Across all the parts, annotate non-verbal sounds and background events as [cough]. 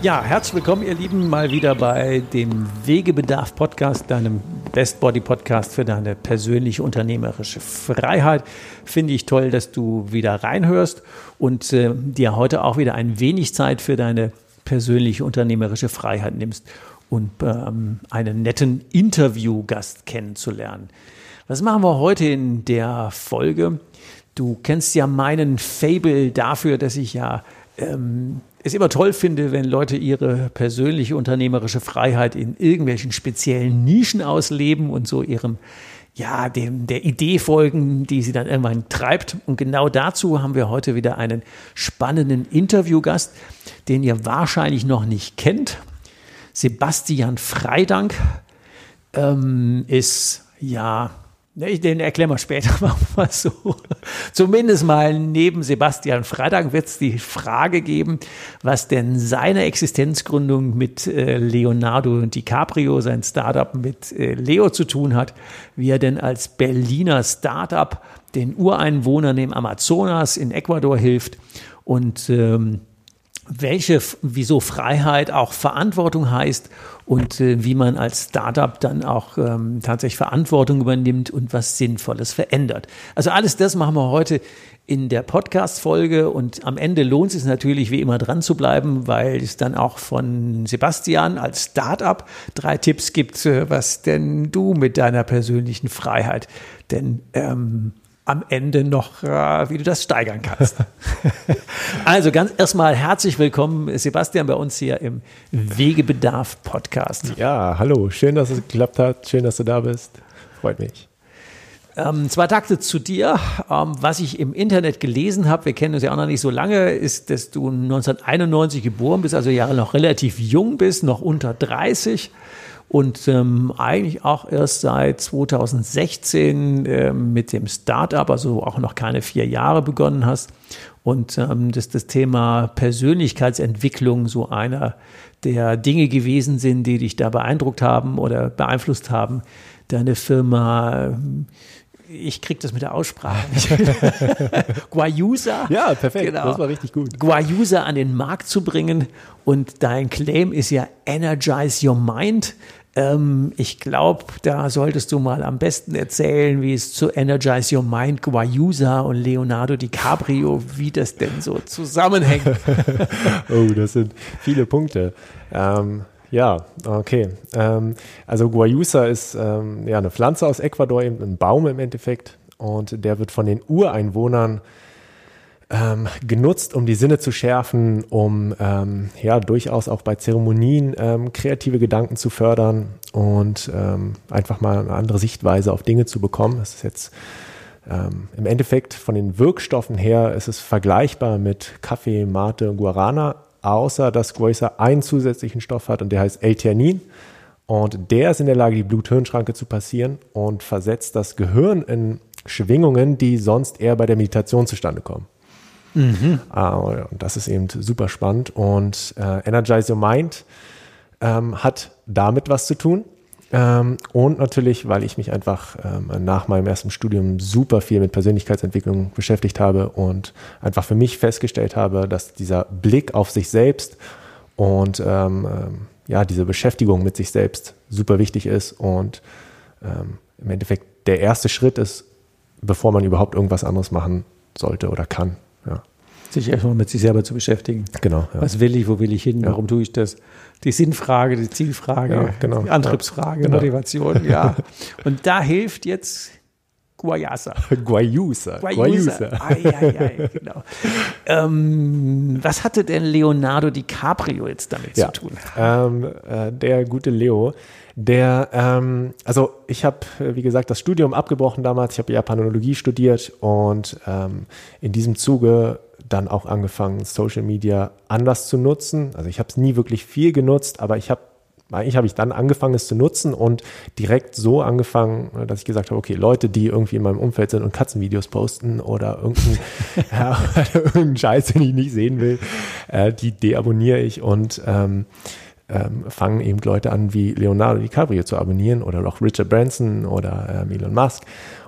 Ja, herzlich willkommen, ihr Lieben, mal wieder bei dem Wegebedarf Podcast, deinem Best Body Podcast für deine persönliche unternehmerische Freiheit. Finde ich toll, dass du wieder reinhörst und äh, dir heute auch wieder ein wenig Zeit für deine persönliche unternehmerische Freiheit nimmst und ähm, einen netten Interviewgast kennenzulernen. Was machen wir heute in der Folge? Du kennst ja meinen Fable dafür, dass ich ja ähm, es immer toll finde, wenn Leute ihre persönliche unternehmerische Freiheit in irgendwelchen speziellen Nischen ausleben und so ihrem ja, dem, der Idee folgen, die sie dann irgendwann treibt. Und genau dazu haben wir heute wieder einen spannenden Interviewgast, den ihr wahrscheinlich noch nicht kennt. Sebastian Freidank ähm, ist ja den erklären wir später [laughs] mal so. Zumindest mal neben Sebastian Freitag wird es die Frage geben, was denn seine Existenzgründung mit äh, Leonardo DiCaprio, sein Startup mit äh, Leo zu tun hat, wie er denn als Berliner Startup den Ureinwohnern im Amazonas in Ecuador hilft und ähm, welche, wieso Freiheit auch Verantwortung heißt und äh, wie man als Startup dann auch ähm, tatsächlich Verantwortung übernimmt und was Sinnvolles verändert. Also alles das machen wir heute in der Podcast-Folge und am Ende lohnt es natürlich wie immer dran zu bleiben, weil es dann auch von Sebastian als Startup drei Tipps gibt, äh, was denn du mit deiner persönlichen Freiheit denn ähm, am Ende noch, äh, wie du das steigern kannst. [laughs] also ganz erstmal herzlich willkommen, Sebastian, bei uns hier im Wegebedarf Podcast. Ja, hallo, schön, dass es geklappt hat, schön, dass du da bist. Freut mich. Ähm, zwei Takte zu dir. Ähm, was ich im Internet gelesen habe, wir kennen uns ja auch noch nicht so lange, ist, dass du 1991 geboren bist, also Jahre noch relativ jung bist, noch unter 30 und ähm, eigentlich auch erst seit 2016 äh, mit dem Startup, also auch noch keine vier Jahre begonnen hast und ähm, dass das Thema Persönlichkeitsentwicklung so einer der Dinge gewesen sind, die dich da beeindruckt haben oder beeinflusst haben. Deine Firma ich krieg das mit der Aussprache nicht. [laughs] Guayusa. Ja, perfekt. Genau. Das war richtig gut. Guayusa an den Markt zu bringen. Und dein Claim ist ja Energize Your Mind. Ähm, ich glaube, da solltest du mal am besten erzählen, wie es zu Energize Your Mind, Guayusa und Leonardo DiCaprio, wie das denn so zusammenhängt. [laughs] oh, das sind viele Punkte. Ähm, ja, okay. Ähm, also Guayusa ist ähm, ja eine Pflanze aus Ecuador, eben ein Baum im Endeffekt. Und der wird von den Ureinwohnern ähm, genutzt, um die Sinne zu schärfen, um ähm, ja durchaus auch bei Zeremonien ähm, kreative Gedanken zu fördern und ähm, einfach mal eine andere Sichtweise auf Dinge zu bekommen. Das ist jetzt im Endeffekt von den Wirkstoffen her ist es vergleichbar mit Kaffee, Mate und Guarana, außer dass Guaysa einen zusätzlichen Stoff hat und der heißt L-Theanin. Und der ist in der Lage, die Blut-Hirn-Schranke zu passieren und versetzt das Gehirn in Schwingungen, die sonst eher bei der Meditation zustande kommen. Mhm. Uh, und das ist eben super spannend. Und uh, Energize Your Mind ähm, hat damit was zu tun. Ähm, und natürlich, weil ich mich einfach ähm, nach meinem ersten Studium super viel mit Persönlichkeitsentwicklung beschäftigt habe und einfach für mich festgestellt habe, dass dieser Blick auf sich selbst und ähm, ähm ja, diese Beschäftigung mit sich selbst super wichtig ist und ähm, im Endeffekt der erste Schritt ist, bevor man überhaupt irgendwas anderes machen sollte oder kann. Ja. Sich erstmal mit sich selber zu beschäftigen. Genau. Ja. Was will ich, wo will ich hin, ja. warum tue ich das? Die Sinnfrage, die Zielfrage, ja, genau. die Antriebsfrage, genau. Motivation, [laughs] ja. Und da hilft jetzt Guayasa. [laughs] Guayusa. Guayusa. Ai, ai, ai, genau. ähm, was hatte denn Leonardo DiCaprio jetzt damit zu tun? Ähm, äh, der gute Leo, der, ähm, also ich habe, wie gesagt, das Studium abgebrochen damals. Ich habe Japanologie studiert und ähm, in diesem Zuge dann auch angefangen, Social Media anders zu nutzen. Also ich habe es nie wirklich viel genutzt, aber ich habe eigentlich habe ich dann angefangen, es zu nutzen und direkt so angefangen, dass ich gesagt habe, okay, Leute, die irgendwie in meinem Umfeld sind und Katzenvideos posten oder irgendeinen [laughs] ja, irgendeinen Scheiß, den ich nicht sehen will, äh, die deabonniere ich und ähm, ähm, fangen eben Leute an wie Leonardo DiCaprio zu abonnieren oder auch Richard Branson oder ähm, Elon Musk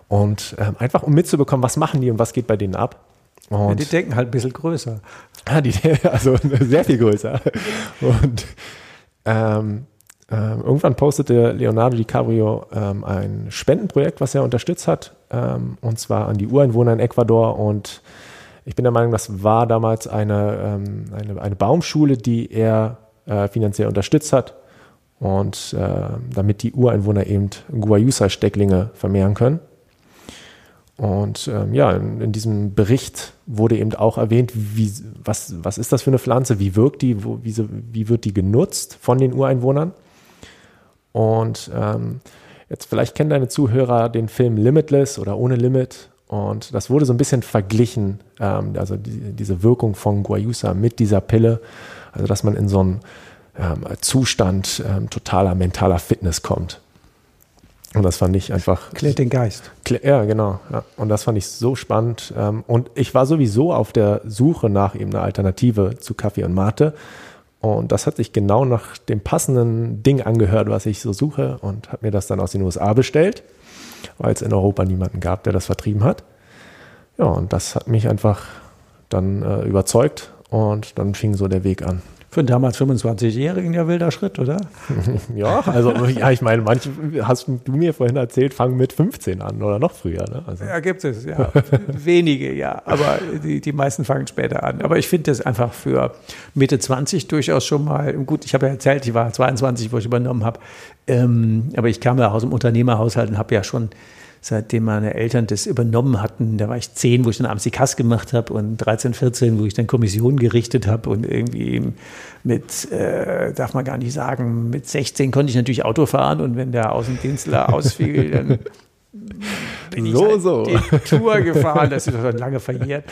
und ähm, einfach um mitzubekommen, was machen die und was geht bei denen ab. Ja, Und die denken halt ein bisschen größer. Ah, die, [laughs] also sehr viel größer. Und ähm, ähm, irgendwann postete Leonardo DiCaprio ähm, ein Spendenprojekt, was er unterstützt hat, ähm, und zwar an die Ureinwohner in Ecuador. Und ich bin der Meinung, das war damals eine, ähm, eine, eine Baumschule, die er äh, finanziell unterstützt hat. Und äh, damit die Ureinwohner eben Guayusa-Stecklinge vermehren können. Und ähm, ja, in, in diesem Bericht wurde eben auch erwähnt, wie, was, was ist das für eine Pflanze, wie wirkt die, wo, wie, wie wird die genutzt von den Ureinwohnern. Und ähm, jetzt vielleicht kennen deine Zuhörer den Film Limitless oder Ohne Limit. Und das wurde so ein bisschen verglichen, ähm, also die, diese Wirkung von Guayusa mit dieser Pille. Also dass man in so einen ähm, Zustand ähm, totaler mentaler Fitness kommt. Und das fand ich einfach Klärt den Geist. Ja, genau. Ja. Und das fand ich so spannend. Ähm, Und ich war sowieso auf der Suche nach eben einer Alternative zu Kaffee und Mate. Und das hat sich genau nach dem passenden Ding angehört, was ich so suche und habe mir das dann aus den USA bestellt, weil es in Europa niemanden gab, der das vertrieben hat. Ja, und das hat mich einfach dann äh, überzeugt und dann fing so der Weg an. Für einen damals 25-Jährigen ja wilder Schritt, oder? [laughs] Ja, also ja, ich meine, manche hast du mir vorhin erzählt, fangen mit 15 an oder noch früher. Ne? Also, Ja, gibt es, ja. [laughs] Wenige, ja. Aber die, die meisten fangen später an. Aber ich finde das einfach für Mitte 20 durchaus schon mal, gut, ich habe ja erzählt, ich war 22, wo ich übernommen habe. Ähm, aber ich kam ja aus dem Unternehmerhaushalt und habe ja schon, seitdem meine Eltern das übernommen hatten, da war ich 10, wo ich dann abends die Kasse gemacht habe und 13, 14, wo ich dann Kommissionen gerichtet habe und irgendwie mit, äh, darf man gar nicht sagen, mit 16 konnte ich natürlich Auto fahren und wenn der Außendienstler [laughs] ausfiel, dann bin ich So, halt so. die Tour gefahren, das ist schon lange verjährt.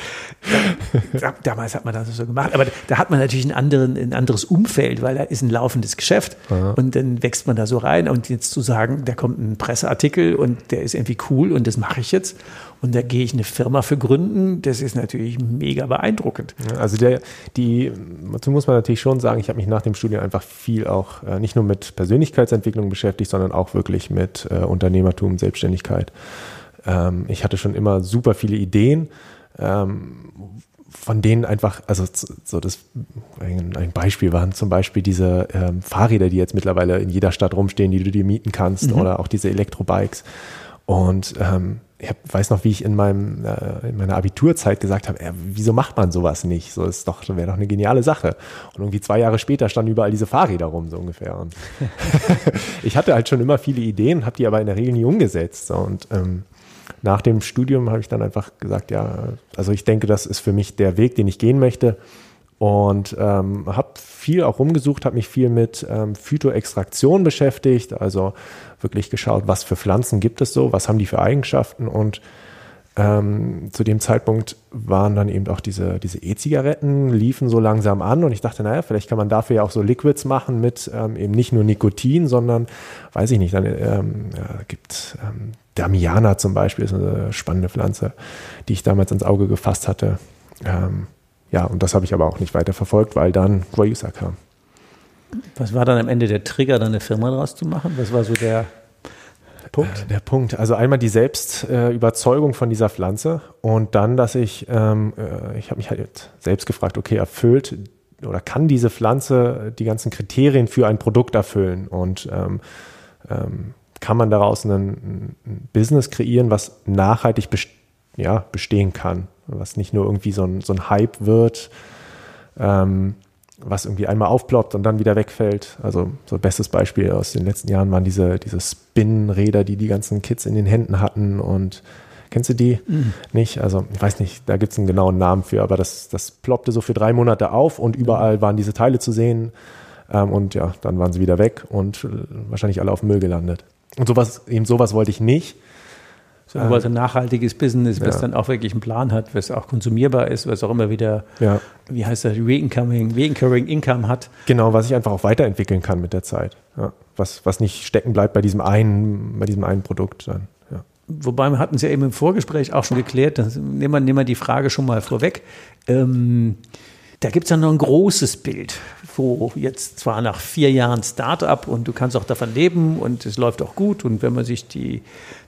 Da, damals hat man das so gemacht, aber da hat man natürlich einen anderen, ein anderes Umfeld, weil da ist ein laufendes Geschäft und dann wächst man da so rein und jetzt zu sagen, da kommt ein Presseartikel und der ist irgendwie cool und das mache ich jetzt und da gehe ich eine Firma für gründen, das ist natürlich mega beeindruckend. Also der, die, dazu muss man natürlich schon sagen, ich habe mich nach dem Studium einfach viel auch äh, nicht nur mit Persönlichkeitsentwicklung beschäftigt, sondern auch wirklich mit äh, Unternehmertum, Selbstständigkeit. Ähm, ich hatte schon immer super viele Ideen, ähm, von denen einfach, also so das ein, Beispiel waren zum Beispiel diese ähm, Fahrräder, die jetzt mittlerweile in jeder Stadt rumstehen, die du dir mieten kannst, oder auch diese Elektrobikes. Und ähm, ich hab, weiß noch, wie ich in, meinem, äh, in meiner Abiturzeit gesagt habe, äh, wieso macht man sowas nicht? So ist doch, wäre doch eine geniale Sache. Und irgendwie zwei Jahre später standen überall diese Fahrräder rum, so ungefähr. Und [laughs] [laughs] ich hatte halt schon immer viele Ideen, habe die aber in der Regel nie umgesetzt. So. Und ähm, nach dem Studium habe ich dann einfach gesagt, ja, also ich denke, das ist für mich der Weg, den ich gehen möchte. Und ähm, habe viel auch rumgesucht, habe mich viel mit ähm, Phytoextraktion beschäftigt, also wirklich geschaut, was für Pflanzen gibt es so, was haben die für Eigenschaften und ähm, zu dem Zeitpunkt waren dann eben auch diese, diese E-Zigaretten, liefen so langsam an und ich dachte, naja, vielleicht kann man dafür ja auch so Liquids machen mit ähm, eben nicht nur Nikotin, sondern, weiß ich nicht, dann ähm, ja, gibt ähm, Damiana zum Beispiel, ist eine spannende Pflanze, die ich damals ins Auge gefasst hatte. Ähm, ja, und das habe ich aber auch nicht weiter verfolgt, weil dann Guayusa kam. Was war dann am Ende der Trigger, dann eine Firma draus zu machen? Was war so der Punkt? Äh, Der Punkt. Also einmal die Selbstüberzeugung äh, von dieser Pflanze und dann, dass ich, ähm, äh, ich habe mich halt selbst gefragt, okay, erfüllt oder kann diese Pflanze die ganzen Kriterien für ein Produkt erfüllen und ähm, ähm, kann man daraus ein, ein Business kreieren, was nachhaltig best ja, bestehen kann, was nicht nur irgendwie so ein, so ein Hype wird, ähm, was irgendwie einmal aufploppt und dann wieder wegfällt. Also so bestes Beispiel aus den letzten Jahren waren diese, diese Spin-Räder, die die ganzen Kids in den Händen hatten und Kennst du die mhm. nicht? Also ich weiß nicht, da gibt es einen genauen Namen für, aber das, das ploppte so für drei Monate auf und überall waren diese Teile zu sehen. Ähm, und ja, dann waren sie wieder weg und äh, wahrscheinlich alle auf Müll gelandet. Und sowas, eben sowas wollte ich nicht. So, aber so ein nachhaltiges Business, was ja. dann auch wirklich einen Plan hat, was auch konsumierbar ist, was auch immer wieder, ja. wie heißt das, Reincoming, Reincurring Income hat. Genau, was ich einfach auch weiterentwickeln kann mit der Zeit. Ja. Was, was nicht stecken bleibt bei diesem einen, bei diesem einen Produkt dann. Wobei wir hatten es ja eben im Vorgespräch auch schon geklärt, das, nehmen, wir, nehmen wir die Frage schon mal vorweg. Ähm, da gibt es ja noch ein großes Bild, wo jetzt zwar nach vier Jahren Start-up und du kannst auch davon leben und es läuft auch gut und wenn man sich die,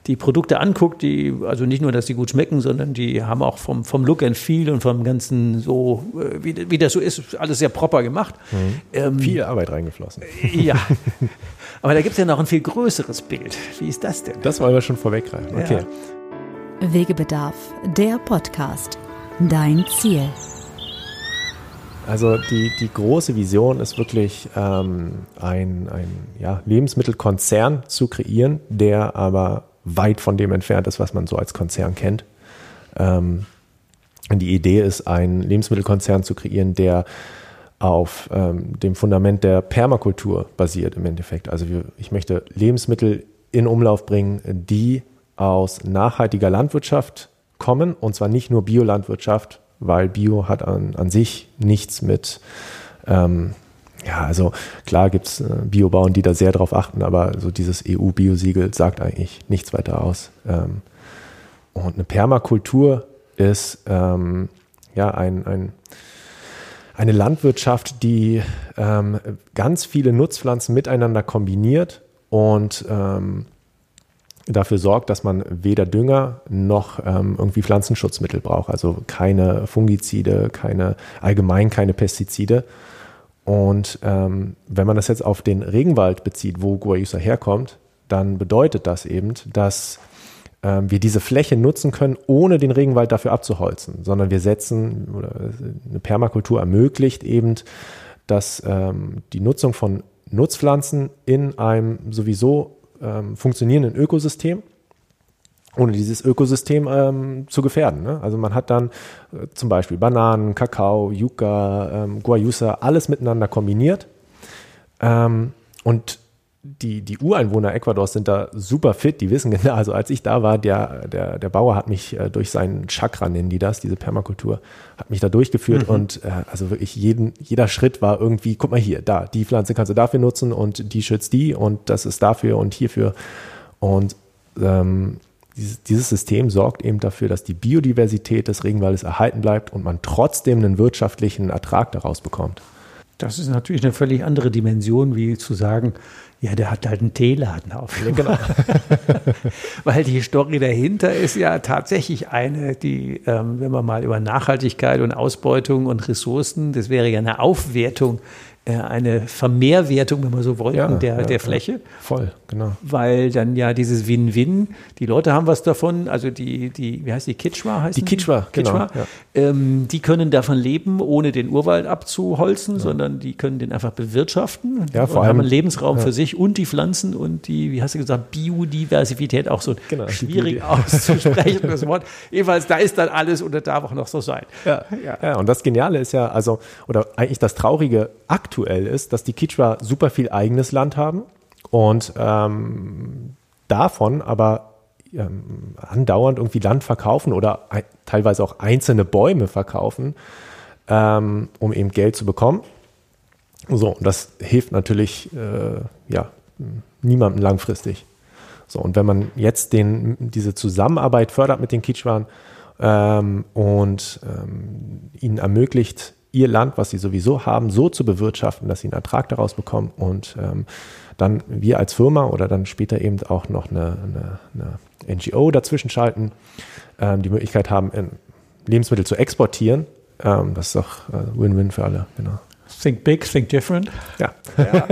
die Produkte anguckt, die, also nicht nur, dass die gut schmecken, sondern die haben auch vom, vom Look and Feel und vom ganzen so, äh, wie, wie das so ist, alles sehr proper gemacht. Mhm. Ähm, Viel Arbeit reingeflossen. Ja. [laughs] Aber da gibt es ja noch ein viel größeres Bild. Wie ist das denn? Das wollen wir schon vorweggreifen. Okay. Ja. Wegebedarf, der Podcast. Dein Ziel. Also die, die große Vision ist wirklich ähm, ein, ein ja, Lebensmittelkonzern zu kreieren, der aber weit von dem entfernt ist, was man so als Konzern kennt. Ähm, die Idee ist, einen Lebensmittelkonzern zu kreieren, der auf ähm, dem Fundament der Permakultur basiert im Endeffekt. Also wir, ich möchte Lebensmittel in Umlauf bringen, die aus nachhaltiger Landwirtschaft kommen und zwar nicht nur Biolandwirtschaft, weil Bio hat an, an sich nichts mit, ähm, ja, also klar gibt es äh, Biobauern, die da sehr drauf achten, aber so dieses EU-Biosiegel sagt eigentlich nichts weiter aus. Ähm, und eine Permakultur ist ähm, ja ein, ein, eine Landwirtschaft, die ähm, ganz viele Nutzpflanzen miteinander kombiniert und ähm, dafür sorgt, dass man weder Dünger noch ähm, irgendwie Pflanzenschutzmittel braucht. Also keine Fungizide, keine allgemein keine Pestizide. Und ähm, wenn man das jetzt auf den Regenwald bezieht, wo Guayusa herkommt, dann bedeutet das eben, dass ähm, wir diese Fläche nutzen können, ohne den Regenwald dafür abzuholzen, sondern wir setzen, oder eine Permakultur ermöglicht eben, dass ähm, die Nutzung von Nutzpflanzen in einem sowieso ähm, funktionierenden Ökosystem, ohne dieses Ökosystem ähm, zu gefährden. Ne? Also man hat dann äh, zum Beispiel Bananen, Kakao, Yucca, ähm, Guayusa, alles miteinander kombiniert. Ähm, und die, die Ureinwohner Ecuadors sind da super fit, die wissen [laughs] genau, also als ich da war, der, der, der Bauer hat mich äh, durch seinen Chakra, nennen die das, diese Permakultur, hat mich da durchgeführt mhm. und äh, also wirklich jeden, jeder Schritt war irgendwie, guck mal hier, da, die Pflanze kannst du dafür nutzen und die schützt die und das ist dafür und hierfür. Und ähm, dieses, dieses System sorgt eben dafür, dass die Biodiversität des Regenwaldes erhalten bleibt und man trotzdem einen wirtschaftlichen Ertrag daraus bekommt. Das ist natürlich eine völlig andere Dimension, wie zu sagen, ja, der hat halt einen Teeladen auf. Ja, genau. [laughs] Weil die Story dahinter ist ja tatsächlich eine, die, ähm, wenn man mal über Nachhaltigkeit und Ausbeutung und Ressourcen, das wäre ja eine Aufwertung eine Vermehrwertung, wenn man so wollte, ja, der, ja, der Fläche. Ja, voll, genau. Weil dann ja dieses Win-Win, die Leute haben was davon, also die, die wie heißt die, Kitschwa heißt die? Kitschwa, Kitschwa genau. Ähm, die können davon leben, ohne den Urwald abzuholzen, sondern die können den einfach bewirtschaften ja, vor und allem, haben einen Lebensraum für sich und die Pflanzen und die, wie hast du gesagt, Biodiversität, auch so genau, schwierig auszusprechen, das Wort. Jedenfalls, da ist dann alles und das darf auch noch so sein. Ja, ja. und das Geniale ist ja, also, oder eigentlich das Traurige, aktuell aktuell ist, dass die Kichwa super viel eigenes Land haben und ähm, davon aber ähm, andauernd irgendwie Land verkaufen oder teilweise auch einzelne Bäume verkaufen, ähm, um eben Geld zu bekommen. So, und das hilft natürlich äh, ja, niemandem langfristig. So, und wenn man jetzt den, diese Zusammenarbeit fördert mit den Kichwan ähm, und ähm, ihnen ermöglicht, ihr Land, was sie sowieso haben, so zu bewirtschaften, dass sie einen Ertrag daraus bekommen und ähm, dann wir als Firma oder dann später eben auch noch eine, eine, eine NGO dazwischen schalten, ähm, die Möglichkeit haben, Lebensmittel zu exportieren. Ähm, das ist doch äh, Win-Win für alle, genau. Think big, think different. Ja. ja.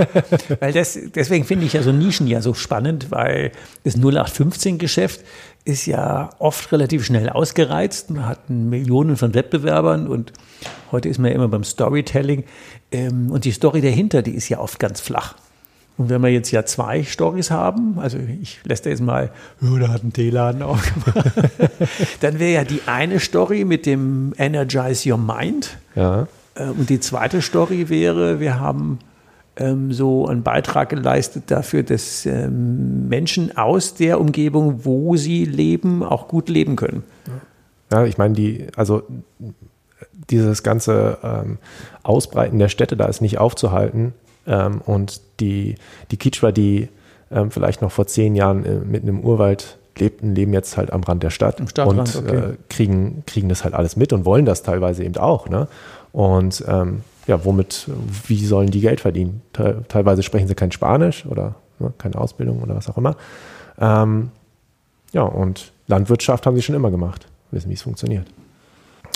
weil das, deswegen finde ich ja so Nischen ja so spannend, weil das 0815-Geschäft ist ja oft relativ schnell ausgereizt. Man hat Millionen von Wettbewerbern und heute ist man ja immer beim Storytelling. Ähm, und die Story dahinter, die ist ja oft ganz flach. Und wenn wir jetzt ja zwei Stories haben, also ich lässt jetzt mal, oh, da hat ein Teeladen aufgemacht, [laughs] dann wäre ja die eine Story mit dem Energize Your Mind. Ja. Äh, und die zweite Story wäre, wir haben ähm, so einen Beitrag geleistet dafür, dass ähm, Menschen aus der Umgebung, wo sie leben, auch gut leben können. Ja, ich meine, die, also dieses ganze ähm, Ausbreiten der Städte da ist nicht aufzuhalten. Ähm, und die, die Kichwa, die ähm, vielleicht noch vor zehn Jahren äh, mitten im Urwald lebten, leben jetzt halt am Rand der Stadt Stadtrand, und okay. äh, kriegen, kriegen das halt alles mit und wollen das teilweise eben auch. Ne? Und ähm, ja, womit, wie sollen die Geld verdienen? Te teilweise sprechen sie kein Spanisch oder ne, keine Ausbildung oder was auch immer. Ähm, ja, und Landwirtschaft haben sie schon immer gemacht, wissen, wie es funktioniert.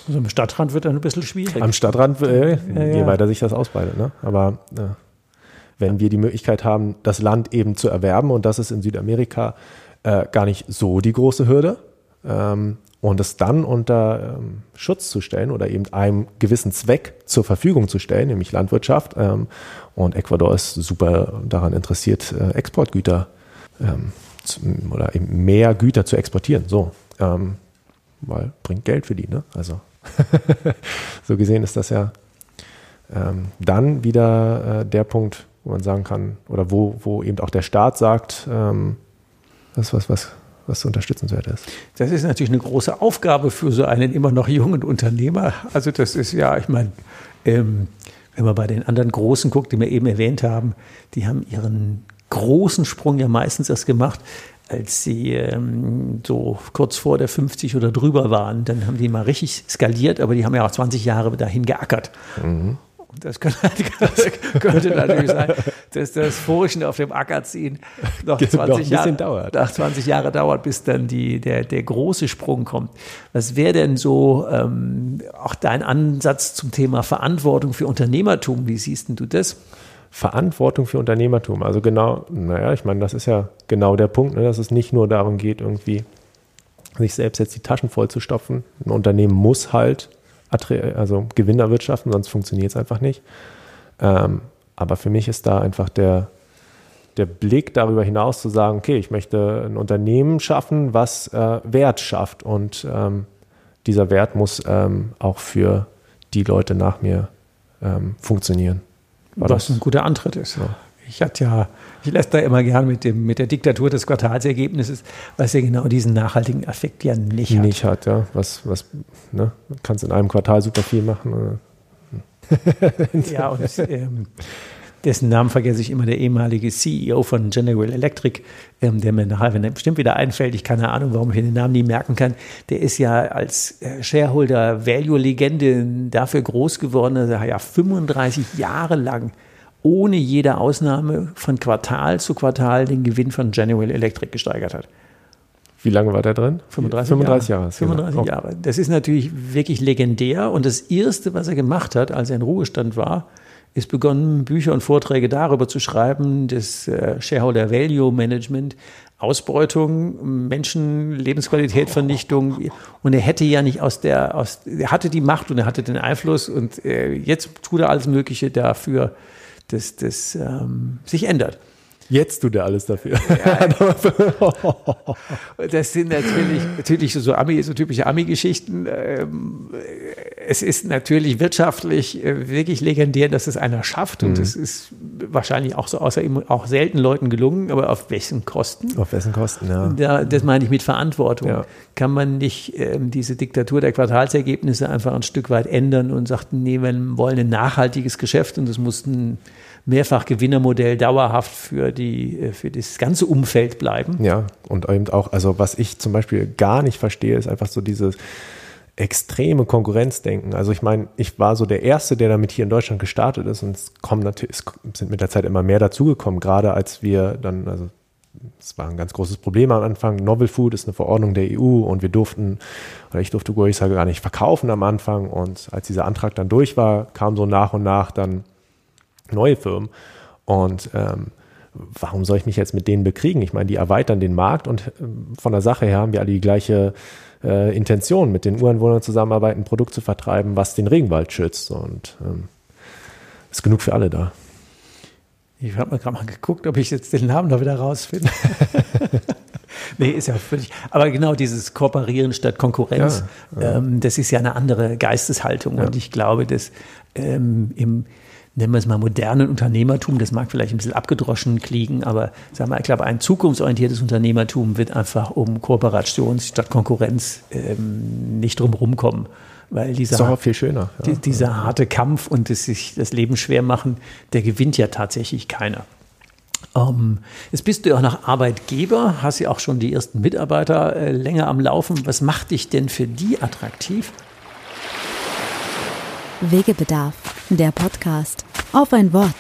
Also im Stadtrand wird dann ein bisschen schwierig. Am Stadtrand, äh, Ja, je ja. weiter sich das ausbreitet. Ne? Aber äh, wenn wir die Möglichkeit haben, das Land eben zu erwerben, und das ist in Südamerika äh, gar nicht so die große Hürde, ähm, und es dann unter ähm, Schutz zu stellen oder eben einem gewissen Zweck zur Verfügung zu stellen, nämlich Landwirtschaft. Ähm, und Ecuador ist super daran interessiert, äh, Exportgüter ähm, zu, oder eben mehr Güter zu exportieren. So, ähm, weil bringt Geld für die. Ne? Also [laughs] so gesehen ist das ja ähm, dann wieder äh, der Punkt, wo man sagen kann, oder wo, wo eben auch der Staat sagt, ähm, das ist was, was, was unterstützenswert ist. Das ist natürlich eine große Aufgabe für so einen immer noch jungen Unternehmer. Also das ist ja, ich meine, ähm, wenn man bei den anderen Großen guckt, die wir eben erwähnt haben, die haben ihren großen Sprung ja meistens erst gemacht, als sie ähm, so kurz vor der 50 oder drüber waren. Dann haben die mal richtig skaliert, aber die haben ja auch 20 Jahre dahin geackert. Und das könnte, [laughs] könnte natürlich sein, dass das Furchen auf dem Acker ziehen noch Noch 20 ein bisschen Jahre dauert. Nach 20 Jahre dauert, bis dann die, der, der große Sprung kommt. Was wäre denn so ähm, auch dein Ansatz zum Thema Verantwortung für Unternehmertum? Wie siehst denn du das? Verantwortung für Unternehmertum. Also genau, naja, ich meine, das ist ja genau der Punkt, ne, dass es nicht nur darum geht, irgendwie sich selbst jetzt die Taschen voll zu stopfen. Ein Unternehmen muss halt also Gewinn erwirtschaften, sonst funktioniert es einfach nicht. Ähm, aber für mich ist da einfach der, der Blick darüber hinaus zu sagen, okay, ich möchte ein Unternehmen schaffen, was äh, Wert schafft und ähm, dieser Wert muss ähm, auch für die Leute nach mir ähm, funktionieren. War was das- ein guter Antritt ist. Ja. Ich hatte ja, ich lässt da immer gern mit dem, mit der Diktatur des Quartalsergebnisses, was ja genau diesen nachhaltigen Effekt ja nicht hat. nicht hat, ja. Was, was, ne? Kannst in einem Quartal super viel machen. [laughs] Ja, und ähm, dessen Namen vergesse ich immer, der ehemalige CEO von General Electric, ähm, der mir nachher, wenn er bestimmt wieder einfällt, ich keine Ahnung, warum ich den Namen nie merken kann, der ist ja als äh, Shareholder Value-Legende dafür groß geworden, dass er ja 35 Jahre lang ohne jede Ausnahme von Quartal zu Quartal den Gewinn von General Electric gesteigert hat. Wie lange war der drin? 35, 35 Jahre. Jahre. hast du gesagt. 35 Oh. Jahre. Das ist natürlich wirklich legendär. Und das Erste, was er gemacht hat, als er in Ruhestand war, ist begonnen, Bücher und Vorträge darüber zu schreiben, das äh, Shareholder Value Management, Ausbeutung, Menschen, Lebensqualität, Vernichtung. Und er hätte ja nicht aus der, aus, er hatte die Macht und er hatte den Einfluss und äh, jetzt tut er alles Mögliche dafür, dass das ähm, sich ändert. Jetzt tut er alles dafür. [laughs] Das sind natürlich, natürlich so, Ami, so typische Ami-Geschichten. Ähm, es ist natürlich wirtschaftlich äh, wirklich legendär, dass es einer schafft. Und es ist wahrscheinlich auch so außer ihm auch selten Leuten gelungen, aber auf welchen Kosten? Auf wessen Kosten, ja. Da, das meine ich mit Verantwortung. Ja. Kann man nicht ähm, diese Diktatur der Quartalsergebnisse einfach ein Stück weit ändern und sagt, nee, wir wollen ein nachhaltiges Geschäft und es muss ein Mehrfachgewinnermodell dauerhaft für, die, äh, für das ganze Umfeld bleiben. Ja, und eben auch, also was ich zum Beispiel gar nicht verstehe, ist einfach so dieses extreme Konkurrenzdenken. Also ich meine, ich war so der Erste, der damit hier in Deutschland gestartet ist und es kommen natürlich, es sind mit der Zeit immer mehr dazugekommen, gerade als wir dann, also es war ein ganz großes Problem am Anfang. Novel Food ist eine Verordnung der EU und wir durften, oder ich durfte Guayusa gar nicht verkaufen am Anfang. Und als dieser Antrag dann durch war, kam so nach und nach dann neue Firmen. Und ähm, warum soll ich mich jetzt mit denen bekriegen? Ich meine, die erweitern den Markt und ähm, von der Sache her haben wir alle die gleiche äh, Intention, mit den Ureinwohnern zusammenarbeiten, ein Produkt zu vertreiben, was den Regenwald schützt. Und ähm, ist genug für alle da. Ich habe mir gerade mal geguckt, ob ich jetzt den Namen noch wieder rausfinde. [laughs] nee, ist ja völlig. Aber genau dieses Kooperieren statt Konkurrenz, ja, ja. Ähm, das ist ja eine andere Geisteshaltung. Ja. Und ich glaube, dass ähm, im nennen wir es mal modernen Unternehmertum, das mag vielleicht ein bisschen abgedroschen klingen, aber sagen wir, ich glaube, ein zukunftsorientiertes Unternehmertum wird einfach um Kooperation statt Konkurrenz ähm, nicht drum rumkommen. Weil dieser, ist doch auch viel schöner. Ja. Die, dieser harte Kampf und das sich das Leben schwer machen, der gewinnt ja tatsächlich keiner. Ähm, jetzt bist du ja auch noch Arbeitgeber, hast ja auch schon die ersten Mitarbeiter äh, länger am Laufen. Was macht dich denn für die attraktiv? Wegebedarf, der Podcast. Auf ein Wort.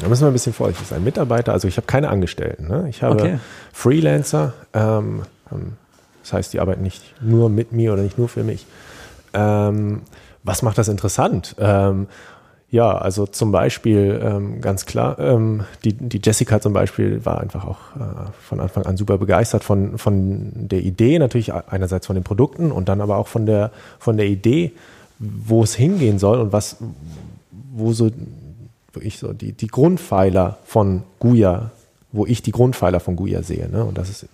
Da müssen wir ein bisschen vorsichtig sein. Mitarbeiter, also ich habe keine Angestellten. Ne? Ich habe okay. Freelancer. Ähm, ähm, das heißt, die arbeiten nicht nur mit mir oder nicht nur für mich. Ähm, was macht das interessant? Ähm, ja, also zum Beispiel ähm, ganz klar, ähm, die, die Jessica zum Beispiel war einfach auch äh, von Anfang an super begeistert von, von der Idee, natürlich einerseits von den Produkten und dann aber auch von der, von der Idee, wo es hingehen soll und was, wo so wirklich so die, die Grundpfeiler von Guya, wo ich die Grundpfeiler von Guya sehe. Ne? Und das ist,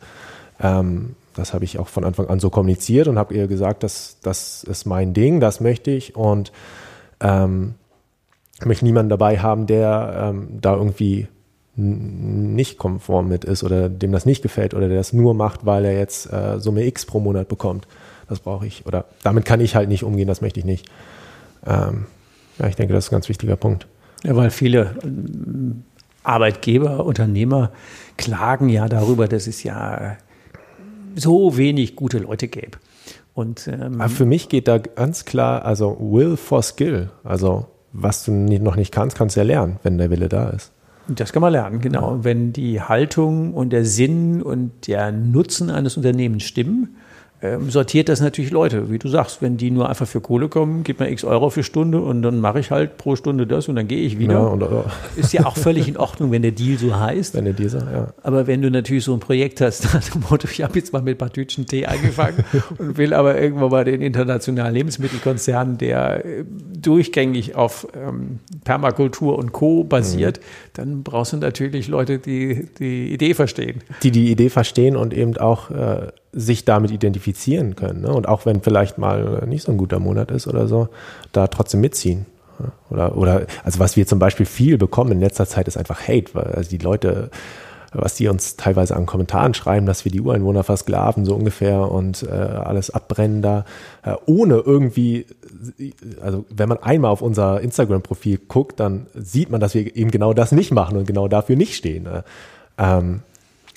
ähm, das habe ich auch von Anfang an so kommuniziert und habe ihr gesagt, dass das ist mein Ding, das möchte ich und ähm, ich möchte niemanden dabei haben, der ähm, da irgendwie nicht konform mit ist oder dem das nicht gefällt oder der das nur macht, weil er jetzt äh, Summe X pro Monat bekommt. Das brauche ich. Oder damit kann ich halt nicht umgehen, das möchte ich nicht. Ähm, ja, ich denke, das ist ein ganz wichtiger Punkt. Ja, weil viele ähm, Arbeitgeber, Unternehmer klagen ja darüber, dass es ja so wenig gute Leute gäbe. Und ähm, für mich geht da ganz klar, also Will for Skill. Also was du noch nicht kannst, kannst du ja lernen, wenn der Wille da ist. Das kann man lernen, genau. Ja. Wenn die Haltung und der Sinn und der Nutzen eines Unternehmens stimmen, ähm, sortiert das natürlich Leute. Wie du sagst, wenn die nur einfach für Kohle kommen, gibt mir x Euro für Stunde und dann mache ich halt pro Stunde das und dann gehe ich wieder. Ja, und, ja. Ist ja auch völlig in Ordnung, wenn der Deal so heißt. Wenn der Deal so, ja. Aber wenn du natürlich so ein Projekt hast, [laughs] nach dem Motto, ich habe jetzt mal mit ein paar Tütchen Tee angefangen [laughs] und will aber irgendwann mal den internationalen Lebensmittelkonzern, der äh, durchgängig auf ähm, Permakultur und Co. basiert, mhm. dann brauchst du natürlich Leute, die die Idee verstehen. Die die Idee verstehen und eben auch äh, sich damit identifizieren können. Ne? Und auch wenn vielleicht mal nicht so ein guter Monat ist oder so, da trotzdem mitziehen. Oder, oder, also was wir zum Beispiel viel bekommen in letzter Zeit ist einfach Hate, weil also die Leute, was die uns teilweise an Kommentaren schreiben, dass wir die Ureinwohner versklaven, so ungefähr, und äh, alles abbrennen da, äh, ohne irgendwie, also wenn man einmal auf unser Instagram-Profil guckt, dann sieht man, dass wir eben genau das nicht machen und genau dafür nicht stehen. Ne? Ähm,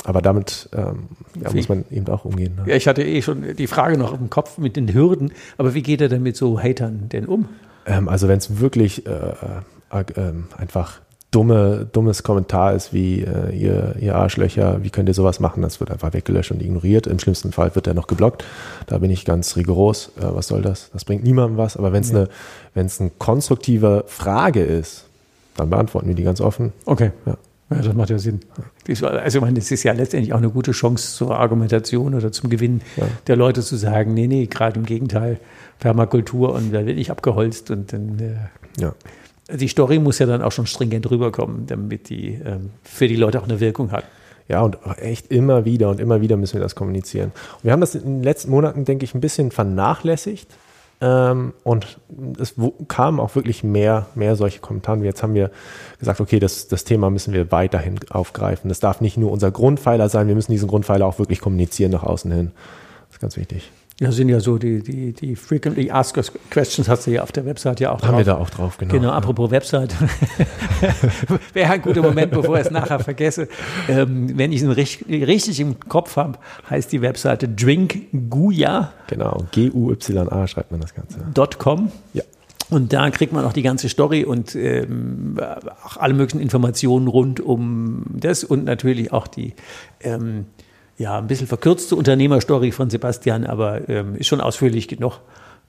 aber damit ähm, ja, muss man eben auch umgehen. Ne? Ja, ich hatte eh schon die Frage noch im Kopf mit den Hürden, aber wie geht er denn mit so Hatern denn um? Ähm, also wenn es wirklich äh, äh, äh, einfach dumme, dummes Kommentar ist wie äh, ihr, ihr Arschlöcher, wie könnt ihr sowas machen, das wird einfach weggelöscht und ignoriert. Im schlimmsten Fall wird er noch geblockt. Da bin ich ganz rigoros. Äh, was soll das? Das bringt niemandem was. Aber wenn es ja. es eine konstruktive Frage ist, dann beantworten wir die ganz offen. Okay. Ja. Ja, das macht ja Sinn. Also ich meine, das ist ja letztendlich auch eine gute Chance zur Argumentation oder zum Gewinn ja. der Leute zu sagen, nee, nee, gerade im Gegenteil, Permakultur und da wird nicht abgeholzt und dann äh, ja. die Story muss ja dann auch schon stringent rüberkommen, damit die ähm, für die Leute auch eine Wirkung hat. Ja, und echt immer wieder und immer wieder müssen wir das kommunizieren. Und wir haben das in den letzten Monaten, denke ich, ein bisschen vernachlässigt. Ähm, und es kamen auch wirklich mehr, mehr solche Kommentare. Jetzt haben wir gesagt, okay, das, das Thema müssen wir weiterhin aufgreifen. Das darf nicht nur unser Grundpfeiler sein, wir müssen diesen Grundpfeiler auch wirklich kommunizieren nach außen hin. Das ist ganz wichtig. Ja, sind ja so die, die, die Frequently Asked Questions hast du ja auf der Website ja auch drauf. Haben wir da auch drauf, genau. Genau, apropos ja. Website. [laughs] Wäre ein guter Moment, bevor ich es nachher vergesse. Ähm, wenn ich es richtig, richtig im Kopf habe, heißt die Webseite drinkguya. Genau, G-U-Y-A schreibt man das Ganze. .com. Ja. Und da kriegt man auch die ganze Story und ähm, auch alle möglichen Informationen rund um das und natürlich auch die ähm, ja, ein bisschen verkürzte Unternehmerstory von Sebastian, aber ähm, ist schon ausführlich genug.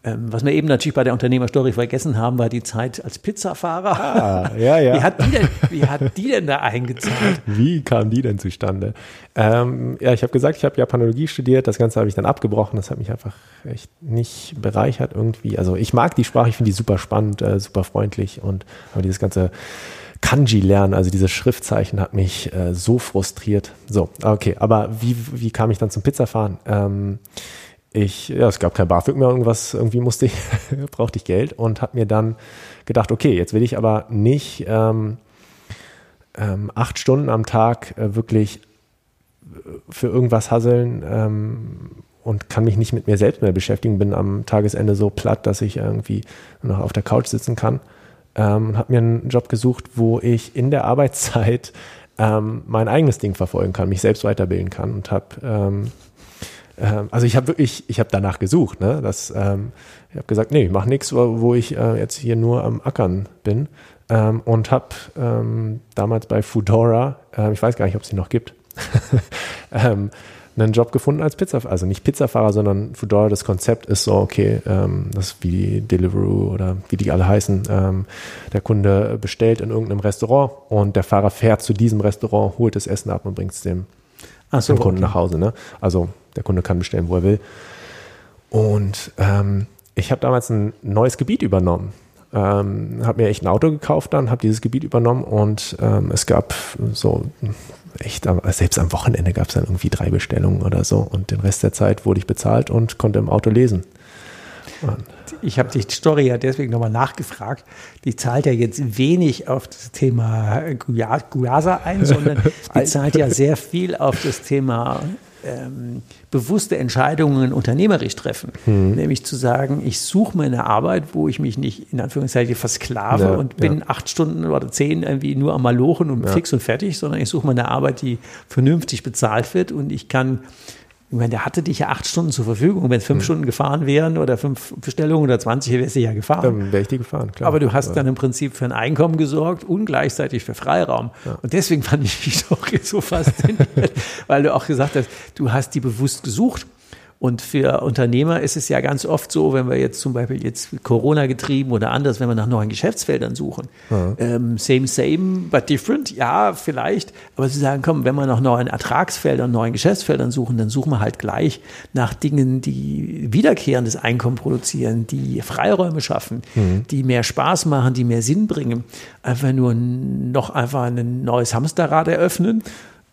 Ähm, was wir eben natürlich bei der Unternehmerstory vergessen haben, war die Zeit als Pizzafahrer. Ah, ja, ja. [laughs] Wie hat die denn, wie hat die denn da eingezahlt? Wie kam die denn zustande? Ähm, ja, ich habe gesagt, ich habe Japanologie studiert. Das Ganze habe ich dann abgebrochen. Das hat mich einfach echt nicht bereichert irgendwie. Also ich mag die Sprache, ich finde die super spannend, äh, super freundlich und aber dieses ganze Kanji lernen, also diese Schriftzeichen hat mich äh, so frustriert. So, okay, aber wie, wie kam ich dann zum Pizzafahren? Ähm, ich, ja, es gab kein BAföG mehr, irgendwas, irgendwie musste ich, [laughs] brauchte ich Geld und habe mir dann gedacht, okay, jetzt will ich aber nicht ähm, ähm, acht Stunden am Tag äh, wirklich für irgendwas hasseln ähm, und kann mich nicht mit mir selbst mehr beschäftigen, bin am Tagesende so platt, dass ich irgendwie noch auf der Couch sitzen kann ähm, und habe mir einen Job gesucht, wo ich in der Arbeitszeit ähm, mein eigenes Ding verfolgen kann, mich selbst weiterbilden kann und habe ähm, ähm, also ich habe wirklich, ich habe danach gesucht, ne? Das, ähm, ich habe gesagt, nee, ich mache nichts, wo ich äh, jetzt hier nur am Ackern bin. Ähm, und habe ähm, damals bei Foodora, äh, ich weiß gar nicht, ob es sie noch gibt, [laughs] ähm, einen Job gefunden als Pizza, also nicht Pizzafahrer, sondern Foodora, das Konzept ist so, okay, ähm, das ist wie Deliveroo oder wie die alle heißen. Ähm, der Kunde bestellt in irgendeinem Restaurant und der Fahrer fährt zu diesem Restaurant, holt das Essen ab und bringt es dem, so, dem Kunden okay. nach Hause. Ne? Also der Kunde kann bestellen, wo er will. Und ähm, ich habe damals ein neues Gebiet übernommen. Ähm, habe mir echt ein Auto gekauft dann, habe dieses Gebiet übernommen und ähm, es gab so echt, selbst am Wochenende gab es dann irgendwie drei Bestellungen oder so und den Rest der Zeit wurde ich bezahlt und konnte im Auto lesen. Und ich habe die Story ja deswegen nochmal nachgefragt. Die zahlt ja jetzt wenig auf das Thema Guyasa ein, sondern [laughs] die zahlt ja sehr viel auf das Thema ähm, bewusste Entscheidungen unternehmerisch treffen. Mhm. Nämlich zu sagen, ich suche mir eine Arbeit, wo ich mich nicht in Anführungszeichen versklave ja, und bin ja. acht Stunden oder zehn irgendwie nur am Malochen und ja. fix und fertig, sondern ich suche mir eine Arbeit, die vernünftig bezahlt wird und ich kann ich meine, der hatte dich ja acht Stunden zur Verfügung. Wenn es fünf mhm. Stunden gefahren wären oder fünf Bestellungen oder 20, wärst du ja gefahren. Dann wäre ich die gefahren, klar. Aber du hast ja. dann im Prinzip für ein Einkommen gesorgt und gleichzeitig für Freiraum. Ja. Und deswegen fand ich [laughs] dich doch so faszinierend, [laughs] weil du auch gesagt hast, du hast die bewusst gesucht. Und für Unternehmer ist es ja ganz oft so, wenn wir jetzt zum Beispiel jetzt Corona getrieben oder anders, wenn wir nach neuen Geschäftsfeldern suchen. Ja. Ähm, same, same, but different. Ja, vielleicht. Aber sie sagen, komm, wenn wir nach neuen Ertragsfeldern, neuen Geschäftsfeldern suchen, dann suchen wir halt gleich nach Dingen, die wiederkehrendes Einkommen produzieren, die Freiräume schaffen, mhm. die mehr Spaß machen, die mehr Sinn bringen. Einfach nur noch einfach ein neues Hamsterrad eröffnen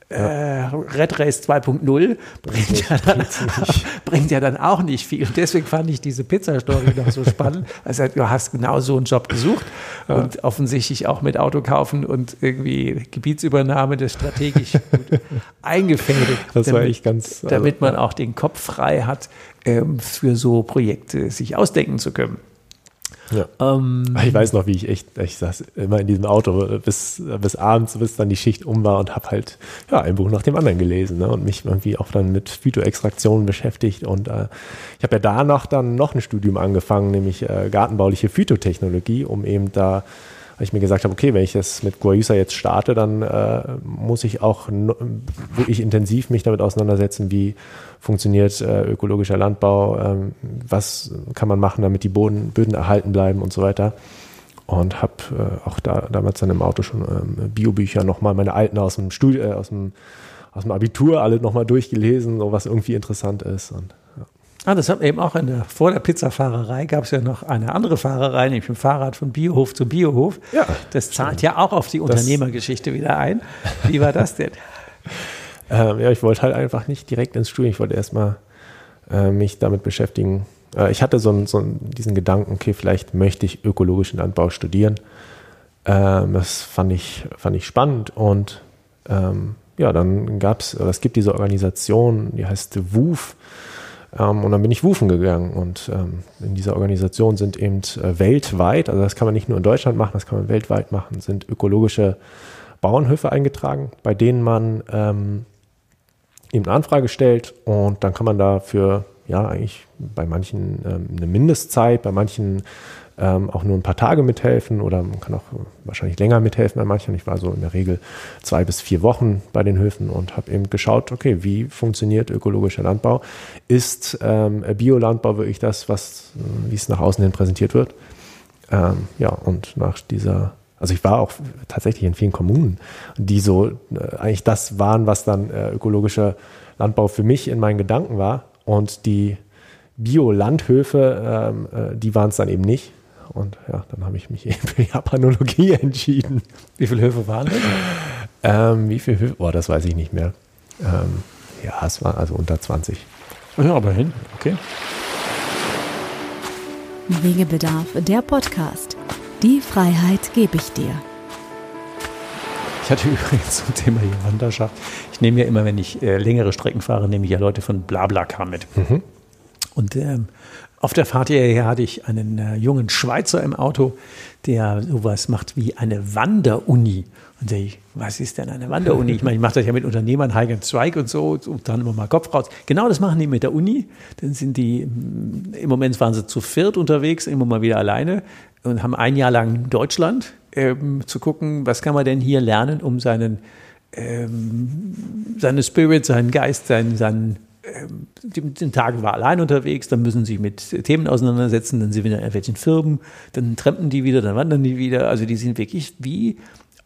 äh, Red Race 2.0 bringt, ja dann, [laughs] bringt ja dann auch nicht viel. Und deswegen fand ich diese Pizza-Story noch so spannend. [laughs] Also du hast genau so einen Job gesucht ja. und offensichtlich auch mit Auto kaufen und irgendwie Gebietsübernahme das strategisch gut [laughs] eingefädelt. Das damit, war echt ganz. Also, damit man auch den Kopf frei hat, ähm, für so Projekte sich ausdenken zu können. Ja. Ähm, ich weiß noch, wie ich echt, ich saß immer in diesem Auto bis, bis abends, bis dann die Schicht um war und habe halt ja, ein Buch nach dem anderen gelesen ne, und mich irgendwie auch dann mit Phytoextraktionen beschäftigt. Und äh, ich habe ja danach dann noch ein Studium angefangen, nämlich äh, gartenbauliche Phytotechnologie, um eben da weil ich mir gesagt habe, okay, wenn ich das mit Guayusa jetzt starte, dann äh, muss ich auch wirklich intensiv mich damit auseinandersetzen, wie funktioniert äh, ökologischer Landbau, ähm, was kann man machen, damit die Boden, Böden erhalten bleiben und so weiter. Und habe äh, auch da damals dann im Auto schon ähm, Biobücher nochmal, meine alten aus dem Studio, äh, aus dem aus dem Abitur alle nochmal durchgelesen, so was irgendwie interessant ist. Und Ah, das hat eben auch in der, vor der Pizzafahrerei gab es ja noch eine andere Fahrerei, nämlich ein Fahrrad von Biohof zu Biohof. Ja, das zahlt ja auch auf die Unternehmergeschichte wieder ein. Wie war das denn? [laughs] ähm, ja, ich wollte halt einfach nicht direkt ins Studium. Ich wollte erstmal äh, mich damit beschäftigen. Äh, ich hatte so, so diesen Gedanken, okay, vielleicht möchte ich ökologischen Landbau studieren. Ähm, das fand ich, fand ich spannend und ähm, ja, dann gab es, es gibt diese Organisation, die heißt WUF. Ähm, und dann bin ich Wufen gegangen. Und ähm, in dieser Organisation sind eben äh, weltweit, also das kann man nicht nur in Deutschland machen, das kann man weltweit machen, sind ökologische Bauernhöfe eingetragen, bei denen man ähm, eben eine Anfrage stellt und dann kann man dafür ja eigentlich bei manchen ähm, eine Mindestzeit, bei manchen ähm, auch nur ein paar Tage mithelfen oder man kann auch wahrscheinlich länger mithelfen bei manchen. Ich war so in der Regel zwei bis vier Wochen bei den Höfen und habe eben geschaut, okay, wie funktioniert ökologischer Landbau? Ist ähm, Biolandbau wirklich das, was, äh, wie es nach außen hin präsentiert wird? Ähm, ja, und nach dieser also ich war auch tatsächlich in vielen Kommunen, die so äh, eigentlich das waren, was dann äh, ökologischer Landbau für mich in meinen Gedanken war. Und die Bio-Landhöfe, ähm, äh, die waren es dann eben nicht. Und ja, dann habe ich mich [laughs] eben für Japanologie entschieden. Wie viele Höfe waren das? Ähm, wie viele Höfe? Boah, das weiß ich nicht mehr. Ähm, ja, es war also unter 20. Ja, aber hin, okay. Wegebedarf, der Podcast. Die Freiheit gebe ich dir. Ich hatte [laughs] übrigens zum Thema hier Wanderschaft. Ich nehme ja immer, wenn ich äh, längere Strecken fahre, nehme ich ja Leute von Blablacar mit. Mhm. Und ähm, auf der Fahrt hierher hatte ich einen äh, jungen Schweizer im Auto, der sowas macht wie eine Wanderuni. Und ich, was ist denn eine Wanderuni? Ich meine, ich mache das ja mit Unternehmern, Heigen Zweig und so, und dann immer mal Kopf raus. Genau das machen die mit der Uni. Dann sind die, im Moment waren sie zu viert unterwegs, immer mal wieder alleine und haben ein Jahr lang Deutschland ähm, zu gucken, was kann man denn hier lernen, um seinen, ähm, seine Spirit, seinen Geist, seinen, seinen ähm, den Tag war allein unterwegs, dann müssen sie mit Themen auseinandersetzen, dann sind wir in irgendwelchen Firmen, dann trampen die wieder, dann wandern die wieder. Also die sind wirklich wie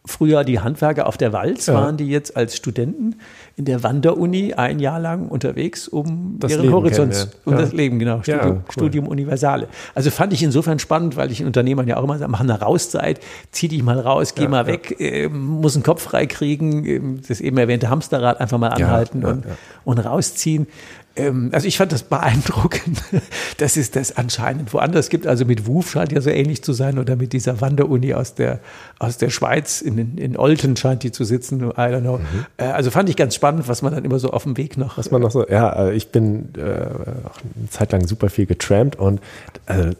früher die Handwerker auf der Walz, ja. waren die jetzt als Studenten in der Wanderuni ein Jahr lang unterwegs, um das ihren Leben Horizont und ja. das Leben, genau, Studium, ja, cool. Studium Universale. Also fand ich insofern spannend, weil ich in Unternehmern ja auch immer sage, mach eine Rauszeit, zieh dich mal raus, geh mal weg, äh, muss einen Kopf frei kriegen, äh, das eben erwähnte Hamsterrad einfach mal anhalten und, und rausziehen. Ähm, also ich fand das beeindruckend, [laughs] dass es das anscheinend woanders gibt. Also mit WUF scheint ja so ähnlich zu sein oder mit dieser Wanderuni aus der, aus der Schweiz. In, in Olten scheint die zu sitzen. I don't know. Mhm. Äh, also fand ich ganz spannend, was man dann immer so auf dem Weg noch. Was man noch so, ja, äh, ich bin äh, auch eine Zeit lang super viel getrampt und äh,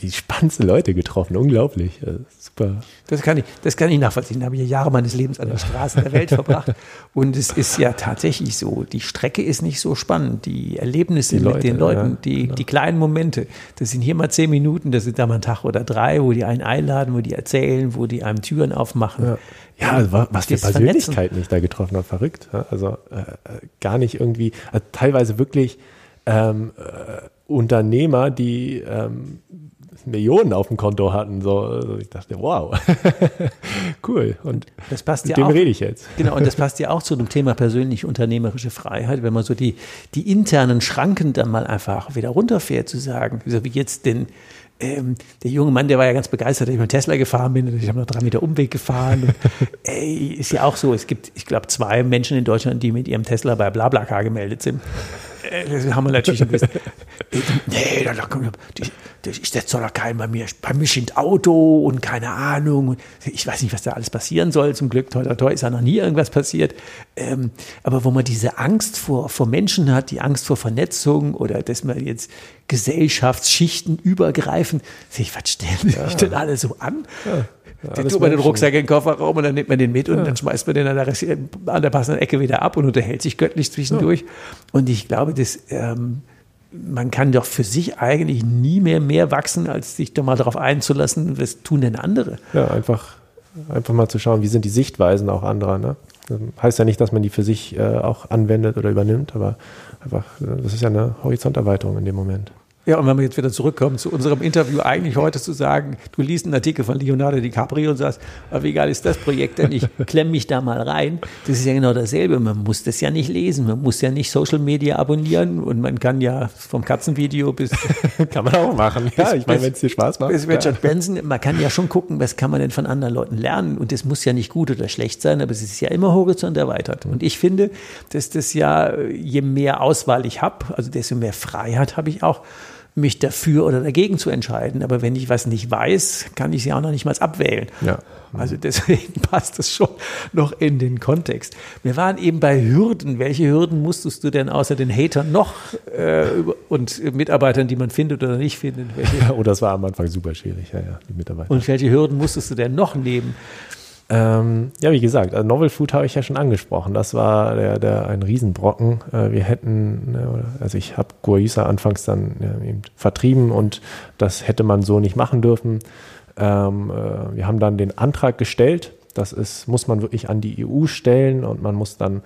die spannendsten Leute getroffen, unglaublich. Super. Das kann ich, das kann ich nachvollziehen. Da habe ich ja Jahre meines Lebens an den Straßen der Welt verbracht. [laughs] Und es ist ja tatsächlich so, die Strecke ist nicht so spannend. Die Erlebnisse die Leute, mit den Leuten, ja, die, genau. die kleinen Momente, das sind hier mal zehn Minuten, das sind da mal ein Tag oder drei, wo die einen einladen, wo die erzählen, wo die einem Türen aufmachen. Ja. Ja, also was für Persönlichkeiten ich da getroffen habe, verrückt. Also äh, äh, gar nicht irgendwie, also teilweise wirklich ähm, äh, Unternehmer, die ähm, Millionen auf dem Konto hatten. So, also ich dachte, wow, [laughs] cool. Und das passt mit ja dem auch, rede ich jetzt. Genau, und das passt ja auch zu dem Thema persönlich unternehmerische Freiheit, wenn man so die, die internen Schranken dann mal einfach wieder runterfährt, zu sagen, wie jetzt den ähm, der junge Mann, der war ja ganz begeistert, dass ich mit Tesla gefahren bin. Ich habe noch drei Meter Umweg gefahren. Und, [laughs] ey, ist ja auch so, es gibt, ich glaube, zwei Menschen in Deutschland, die mit ihrem Tesla bei BlaBlaCar gemeldet sind. Äh, das haben wir natürlich gewusst. [laughs] nee, da, die, ich setze doch keinen bei mir. Bei mir steht Auto und keine Ahnung. Ich weiß nicht, was da alles passieren soll. Zum Glück, toi, toi, toi, ist ja noch nie irgendwas passiert. Ähm, aber wo man diese Angst vor, vor Menschen hat, die Angst vor Vernetzung oder dass man jetzt Gesellschaftsschichten übergreifen, ich, was stellen sich ja. denn alle so an? Ja. Ja, tut man den Rucksack in den Kofferraum und dann nimmt man den mit und ja. dann schmeißt man den an der, an der, passenden Ecke wieder ab und unterhält sich göttlich zwischendurch. Ja. Und ich glaube, das, ähm, man kann doch für sich eigentlich nie mehr mehr wachsen, als sich doch mal darauf einzulassen, was tun denn andere? Ja, einfach, einfach mal zu schauen, wie sind die Sichtweisen auch anderer. Ne? Das heißt ja nicht, dass man die für sich äh, auch anwendet oder übernimmt, aber einfach, äh, das ist ja eine Horizonterweiterung in dem Moment. Ja, und wenn wir jetzt wieder zurückkommen zu unserem Interview, eigentlich heute zu sagen, du liest einen Artikel von Leonardo DiCaprio und sagst, aber wie geil ist das Projekt denn? Ich [laughs] klemme mich da mal rein. Das ist ja genau dasselbe. Man muss das ja nicht lesen. Man muss ja nicht Social Media abonnieren und man kann ja vom Katzenvideo bis. [laughs] kann man auch machen. Ja, ich meine, wenn es dir Spaß macht. Bis Richard ja. Benson, man kann ja schon gucken, was kann man denn von anderen Leuten lernen. Und das muss ja nicht gut oder schlecht sein, aber es ist ja immer Horizont erweitert. Und ich finde, dass das ja, je mehr Auswahl ich habe, also desto mehr Freiheit habe ich auch, mich dafür oder dagegen zu entscheiden. Aber wenn ich was nicht weiß, kann ich sie auch noch nicht mal abwählen. Ja. Also deswegen [laughs] passt das schon noch in den Kontext. Wir waren eben bei Hürden. Welche Hürden musstest du denn außer den Hatern noch äh, und Mitarbeitern, die man findet oder nicht findet? Welche? Ja, [laughs] oh, das war am Anfang super schwierig, ja, ja, die Mitarbeiter. Und welche Hürden musstest du denn noch nehmen? Ähm, ja, wie gesagt, also Novel Food habe ich ja schon angesprochen. Das war der, der ein Riesenbrocken. Äh, wir hätten, ne, also ich habe Guayusa anfangs dann ja, eben vertrieben und das hätte man so nicht machen dürfen. Ähm, äh, wir haben dann den Antrag gestellt. Das ist, muss man wirklich an die EU stellen und man muss dann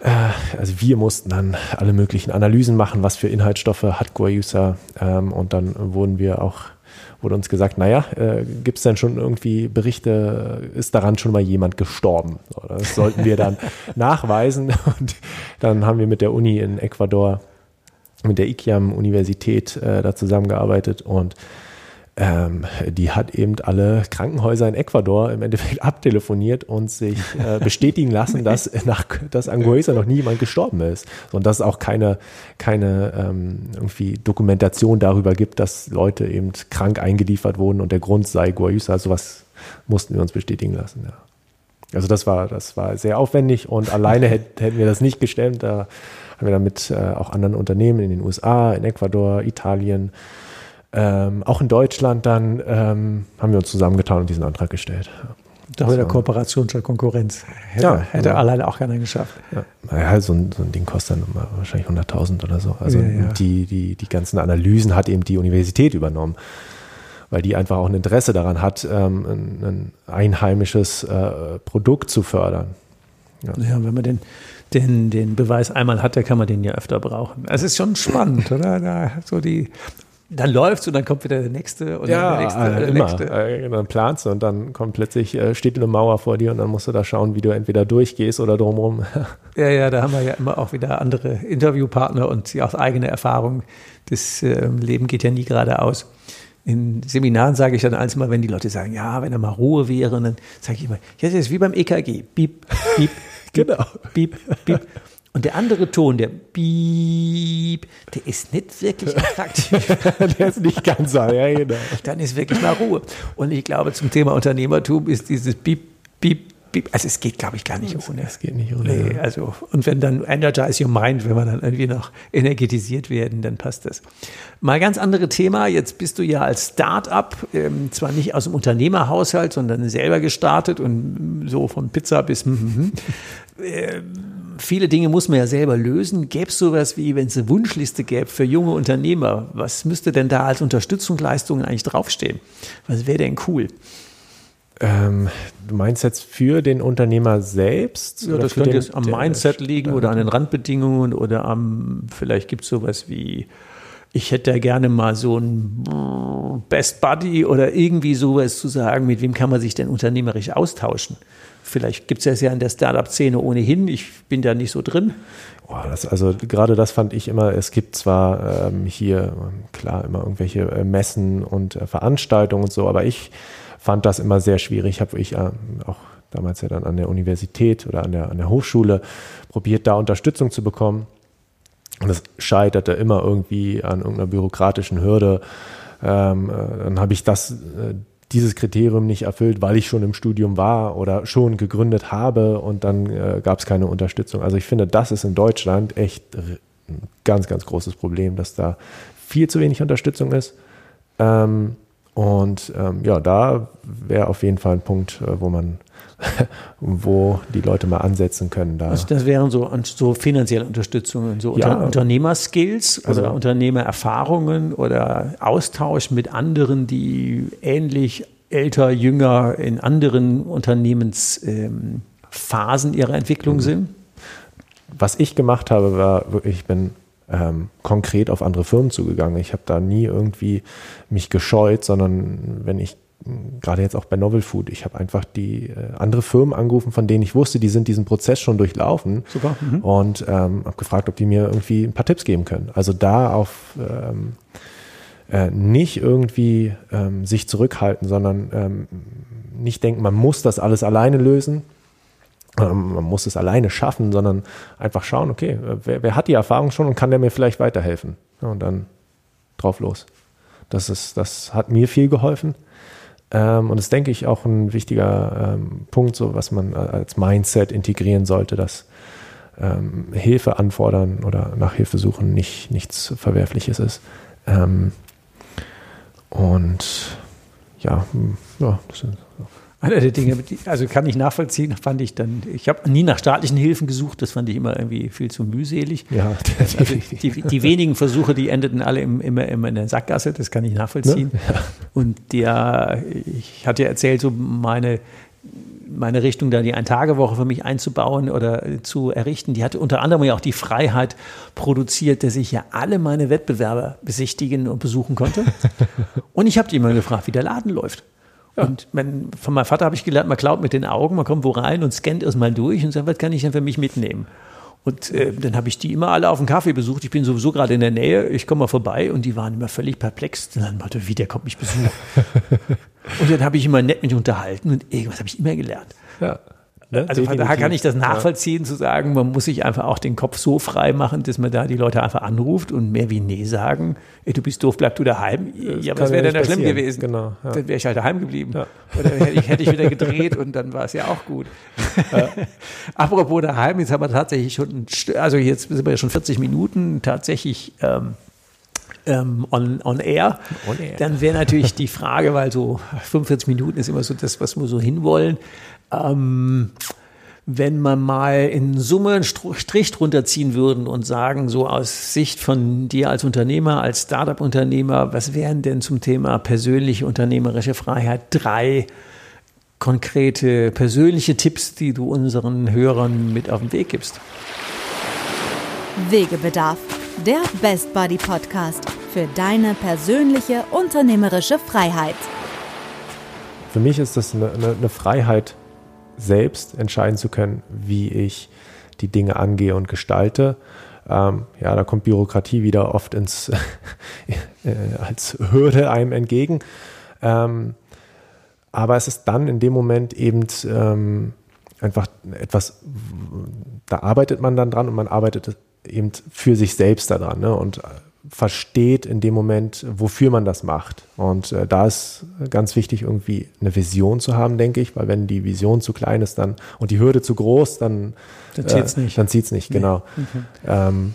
äh, also wir mussten dann alle möglichen Analysen machen, was für Inhaltsstoffe hat Guayusa ähm, und dann wurden wir auch wurde uns gesagt, naja, äh, gibt es denn schon irgendwie Berichte, ist daran schon mal jemand gestorben? Das sollten wir dann [laughs] nachweisen. Und dann haben wir mit der Uni in Ecuador, mit der IKIAM-Universität äh, da zusammengearbeitet und ähm, die hat eben alle Krankenhäuser in Ecuador im Endeffekt [laughs] abtelefoniert und sich äh, [laughs] bestätigen lassen, dass nach dass Angoisa noch nie jemand gestorben ist. Und dass es auch keine, keine ähm, irgendwie Dokumentation darüber gibt, dass Leute eben krank eingeliefert wurden und der Grund sei Guayusa. Sowas mussten wir uns bestätigen lassen, ja. Also das war, das war sehr aufwendig und alleine [laughs] hätten wir das nicht gestemmt. Da haben wir dann mit äh, auch anderen Unternehmen in den USA, in Ecuador, Italien, ähm, auch in Deutschland dann ähm, haben wir uns zusammengetan und diesen Antrag gestellt. Da wieder Kooperation statt Konkurrenz. Hätte, ja, hätte ja. alleine auch keiner geschafft. Ja, ja so, ein, so, ein, Ding kostet dann wahrscheinlich 100.000 oder so. Also ja, Die, die, die ganzen Analysen hat eben die Universität übernommen, weil die einfach auch ein Interesse daran hat, ähm, ein, ein, einheimisches äh, Produkt zu fördern. Ja. wenn man den, den, den Beweis einmal hat, dann kann man den ja öfter brauchen. Es ist schon spannend, oder? Da, so die dann läuft's und dann kommt wieder der nächste und ja, der nächste äh, der immer. nächste. Äh, dann planst du und dann kommt plötzlich äh, steht eine Mauer vor dir und dann musst du da schauen, wie du entweder durchgehst oder drumherum. [laughs] ja, ja, da haben wir ja immer auch wieder andere Interviewpartner und ja, aus eigener Erfahrung. Das äh, Leben geht ja nie geradeaus. In Seminaren sage ich dann alles mal, wenn die Leute sagen, ja, wenn da mal Ruhe wäre, dann sage ich immer, ja, das ist wie beim EKG. Piep, piep, genau. Piep, piep. Und der andere Ton, der Piep, der ist nicht wirklich attraktiv. [laughs] der ist nicht ganz so, ja, genau. Dann ist wirklich mal Ruhe. Und ich glaube, zum Thema Unternehmertum ist dieses Piep, Piep, Piep, also es geht, glaube ich, gar nicht ohne. Es geht nicht ohne. Nee, also, und wenn dann Energize Your Mind, wenn wir dann irgendwie noch energetisiert werden, dann passt das. Mal ganz andere Thema. Jetzt bist du ja als Start-up, ähm, zwar nicht aus dem Unternehmerhaushalt, sondern selber gestartet und so von Pizza bis, hm, äh, viele Dinge muss man ja selber lösen. Gäbe es sowas wie, wenn es eine Wunschliste gäbe für junge Unternehmer, was müsste denn da als Unterstützungsleistungen eigentlich draufstehen? Was wäre denn cool? Ähm, du meinst jetzt für den Unternehmer selbst? Ja, das könnte den, jetzt am Mindset liegen oder an den Randbedingungen oder am, vielleicht gibt es sowas wie, ich hätte da gerne mal so ein Best Buddy oder irgendwie sowas zu sagen, mit wem kann man sich denn unternehmerisch austauschen? Vielleicht gibt es das ja in der Startup-Szene ohnehin. Ich bin da nicht so drin. Boah, das, also gerade das fand ich immer, es gibt zwar ähm, hier, klar, immer irgendwelche äh, Messen und äh, Veranstaltungen und so, aber ich fand das immer sehr schwierig. Habe ich äh, auch damals ja dann an der Universität oder an der, an der Hochschule probiert, da Unterstützung zu bekommen. Und es scheiterte immer irgendwie an irgendeiner bürokratischen Hürde. Ähm, äh, dann habe ich das äh, dieses Kriterium nicht erfüllt, weil ich schon im Studium war oder schon gegründet habe und dann äh, gab es keine Unterstützung. Also ich finde, das ist in Deutschland echt ein ganz, ganz großes Problem, dass da viel zu wenig Unterstützung ist. Ähm, und ähm, ja, da wäre auf jeden Fall ein Punkt, äh, wo man [laughs] wo die Leute mal ansetzen können. Da. Also das wären so, so finanzielle Unterstützungen, so ja. Unter Unternehmerskills also, oder Unternehmererfahrungen oder Austausch mit anderen, die ähnlich älter, jünger in anderen Unternehmensphasen ähm, ihrer Entwicklung mhm. sind? Was ich gemacht habe, war wirklich, ich bin ähm, konkret auf andere Firmen zugegangen. Ich habe da nie irgendwie mich gescheut, sondern wenn ich gerade jetzt auch bei Novel Food, ich habe einfach die äh, andere Firmen angerufen, von denen ich wusste, die sind diesen Prozess schon durchlaufen Super. Mhm. und ähm, habe gefragt, ob die mir irgendwie ein paar Tipps geben können. Also da auf ähm, äh, nicht irgendwie ähm, sich zurückhalten, sondern ähm, nicht denken, man muss das alles alleine lösen, ähm, man muss es alleine schaffen, sondern einfach schauen, okay, wer, wer, hat die Erfahrung schon und kann der mir vielleicht weiterhelfen? Ja, und dann drauf los. Das, ist, das hat mir viel geholfen. Ähm, und das denke ich auch ein wichtiger ähm, Punkt, so was man als Mindset integrieren sollte, dass ähm, Hilfe anfordern oder nach Hilfe suchen nicht nichts Verwerfliches ist. Ähm, und ja, hm, ja, das ist Einer der Dinge, also kann ich nachvollziehen, fand ich dann, ich habe nie nach staatlichen Hilfen gesucht, das fand ich immer irgendwie viel zu mühselig. Ja, also die, die, wenigen Versuche, die endeten alle im, immer, immer in der Sackgasse, das kann ich nachvollziehen. Ne? Ja. Und der, ich hatte ja erzählt, so meine, meine Richtung, da die Ein-Tage-Woche für mich einzubauen oder zu errichten, die hatte unter anderem ja auch die Freiheit produziert, dass ich ja alle meine Wettbewerber besichtigen und besuchen konnte. [laughs] und ich habe die immer gefragt, wie der Laden läuft. Ja. Und mein, von meinem Vater habe ich gelernt, man klaut mit den Augen, man kommt wo rein und scannt erstmal durch und sagt, was kann ich denn für mich mitnehmen? Und äh, dann habe ich die immer alle auf dem Kaffee besucht. Ich bin sowieso gerade in der Nähe, ich komme mal vorbei und die waren immer völlig perplex. Und dann meinte, wie, der kommt mich besuchen. [laughs] und dann habe ich immer nett mit unterhalten und irgendwas habe ich immer gelernt. Ja. Ne? Also von daher kann ich das nachvollziehen, ja. zu sagen, man muss sich einfach auch den Kopf so frei machen, dass man da die Leute einfach anruft und mehr wie Nee sagen, ey, du bist doof, bleib du daheim. Das ja, was wäre denn da schlimm gewesen? Genau, ja. Dann wäre ich halt daheim geblieben. Ja. Oder hätte ich, hätte ich wieder gedreht und dann war es ja auch gut. [laughs] Apropos daheim, jetzt haben wir tatsächlich schon, also jetzt sind wir ja schon 40 Minuten tatsächlich ähm, ähm, on, on, air. on air. Dann wäre natürlich die Frage, weil so 45 Minuten ist immer so das, was wir so hinwollen. Ähm, wenn man mal in Summe einen Strich drunter ziehen würden und sagen, so aus Sicht von dir als Unternehmer, als Startup-Unternehmer, was wären denn zum Thema persönliche unternehmerische Freiheit drei konkrete persönliche Tipps, die du unseren Hörern mit auf den Weg gibst? Wegebedarf, der Best Buddy Podcast für deine persönliche unternehmerische Freiheit. Für mich ist das eine, eine, eine Freiheit, selbst entscheiden zu können, wie ich die Dinge angehe und gestalte. Ähm, ja, da kommt Bürokratie wieder oft ins, [laughs] äh, als Hürde einem entgegen. Ähm, aber es ist dann in dem Moment eben ähm, einfach etwas, da arbeitet man dann dran und man arbeitet eben für sich selbst daran. Ne? Und versteht in dem Moment, wofür man das macht. Und äh, da ist ganz wichtig, irgendwie eine Vision zu haben, denke ich, weil wenn die Vision zu klein ist dann und die Hürde zu groß, dann, dann zieht es äh, nicht. Dann zieht's nicht, nee. genau. Okay. Ähm,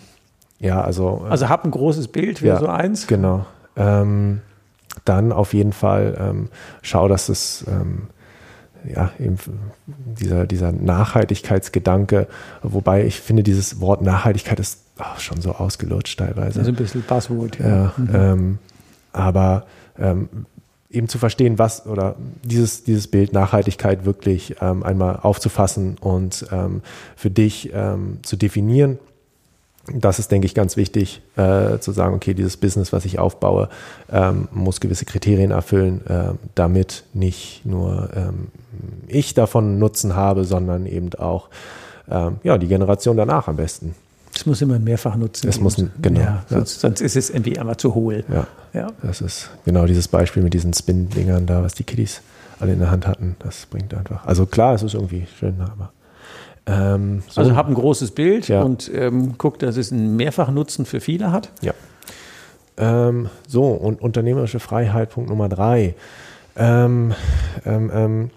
ja, also. Äh, also hab ein großes Bild, wäre ja, so eins. Genau. Ähm, dann auf jeden Fall ähm, schau, dass es ähm, ja, eben dieser, dieser Nachhaltigkeitsgedanke, wobei ich finde, dieses Wort Nachhaltigkeit ist oh, schon so ausgelutscht teilweise. Also ein bisschen Passwort. Ja, ja mhm. ähm, aber ähm, eben zu verstehen, was oder dieses, dieses Bild Nachhaltigkeit wirklich ähm, einmal aufzufassen und ähm, für dich ähm, zu definieren. Das ist, denke ich, ganz wichtig, äh, zu sagen, okay, dieses Business, was ich aufbaue, ähm, muss gewisse Kriterien erfüllen, äh, damit nicht nur ich davon Nutzen habe, sondern eben auch ja, die Generation danach am besten. Es muss immer mehrfach nutzen. Es muss, genau. Ja, sonst, sonst, ist es irgendwie einmal zu hohl. Ja, ja. Das ist genau dieses Beispiel mit diesen Spin-Dingern da, was die Kiddies alle in der Hand hatten. Das bringt einfach. Also klar, es ist irgendwie schön, aber. Ähm, so. Also hab ein großes Bild ja. und ähm, guck, dass es einen Mehrfachnutzen für viele hat. Ja. Ähm, so, und unternehmerische Freiheit, Punkt Nummer drei. Ähm, ähm, ähm,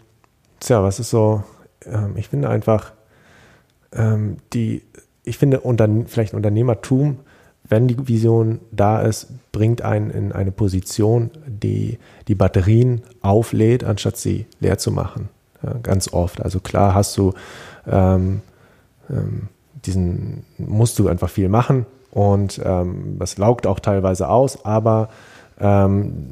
tja, was ist so, ich finde einfach, die ich finde, unter, vielleicht Unternehmertum, wenn die Vision da ist, bringt einen in eine Position, die die Batterien auflädt, anstatt sie leer zu machen. Ja, ganz oft. Also klar hast du ähm, ähm, diesen, musst du einfach viel machen und ähm, das laugt auch teilweise aus, aber ähm,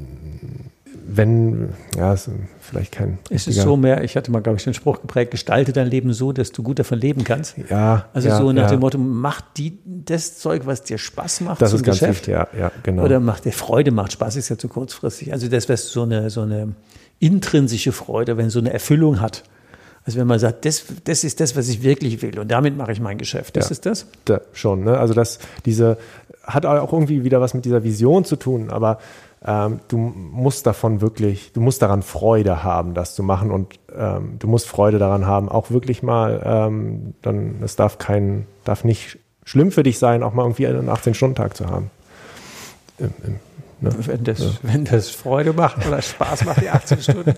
wenn, ja, ist vielleicht kein. Es ist so mehr, ich hatte mal, glaube ich, den Spruch geprägt, gestalte dein Leben so, dass du gut davon leben kannst. Ja. Also ja, so nach ja. dem Motto, mach die, das Zeug, was dir Spaß macht. Das ist ganz Geschäft, wichtig, ja, ja, genau. Oder macht dir Freude, macht Spaß, ist ja zu kurzfristig. Also das wäre so eine, so eine intrinsische Freude, wenn so eine Erfüllung hat. Also wenn man sagt, das, das ist das, was ich wirklich will und damit mache ich mein Geschäft. Das ja, ist das? Da, schon, ne? Also das, diese, hat auch irgendwie wieder was mit dieser Vision zu tun, aber ähm, du musst davon wirklich, du musst daran Freude haben, das zu machen und ähm, du musst Freude daran haben, auch wirklich mal, ähm, dann, es darf kein, darf nicht schlimm für dich sein, auch mal irgendwie einen 18-Stunden-Tag zu haben. Im, im, ne? wenn, das, ja. wenn das Freude macht oder Spaß macht, die 18 Stunden.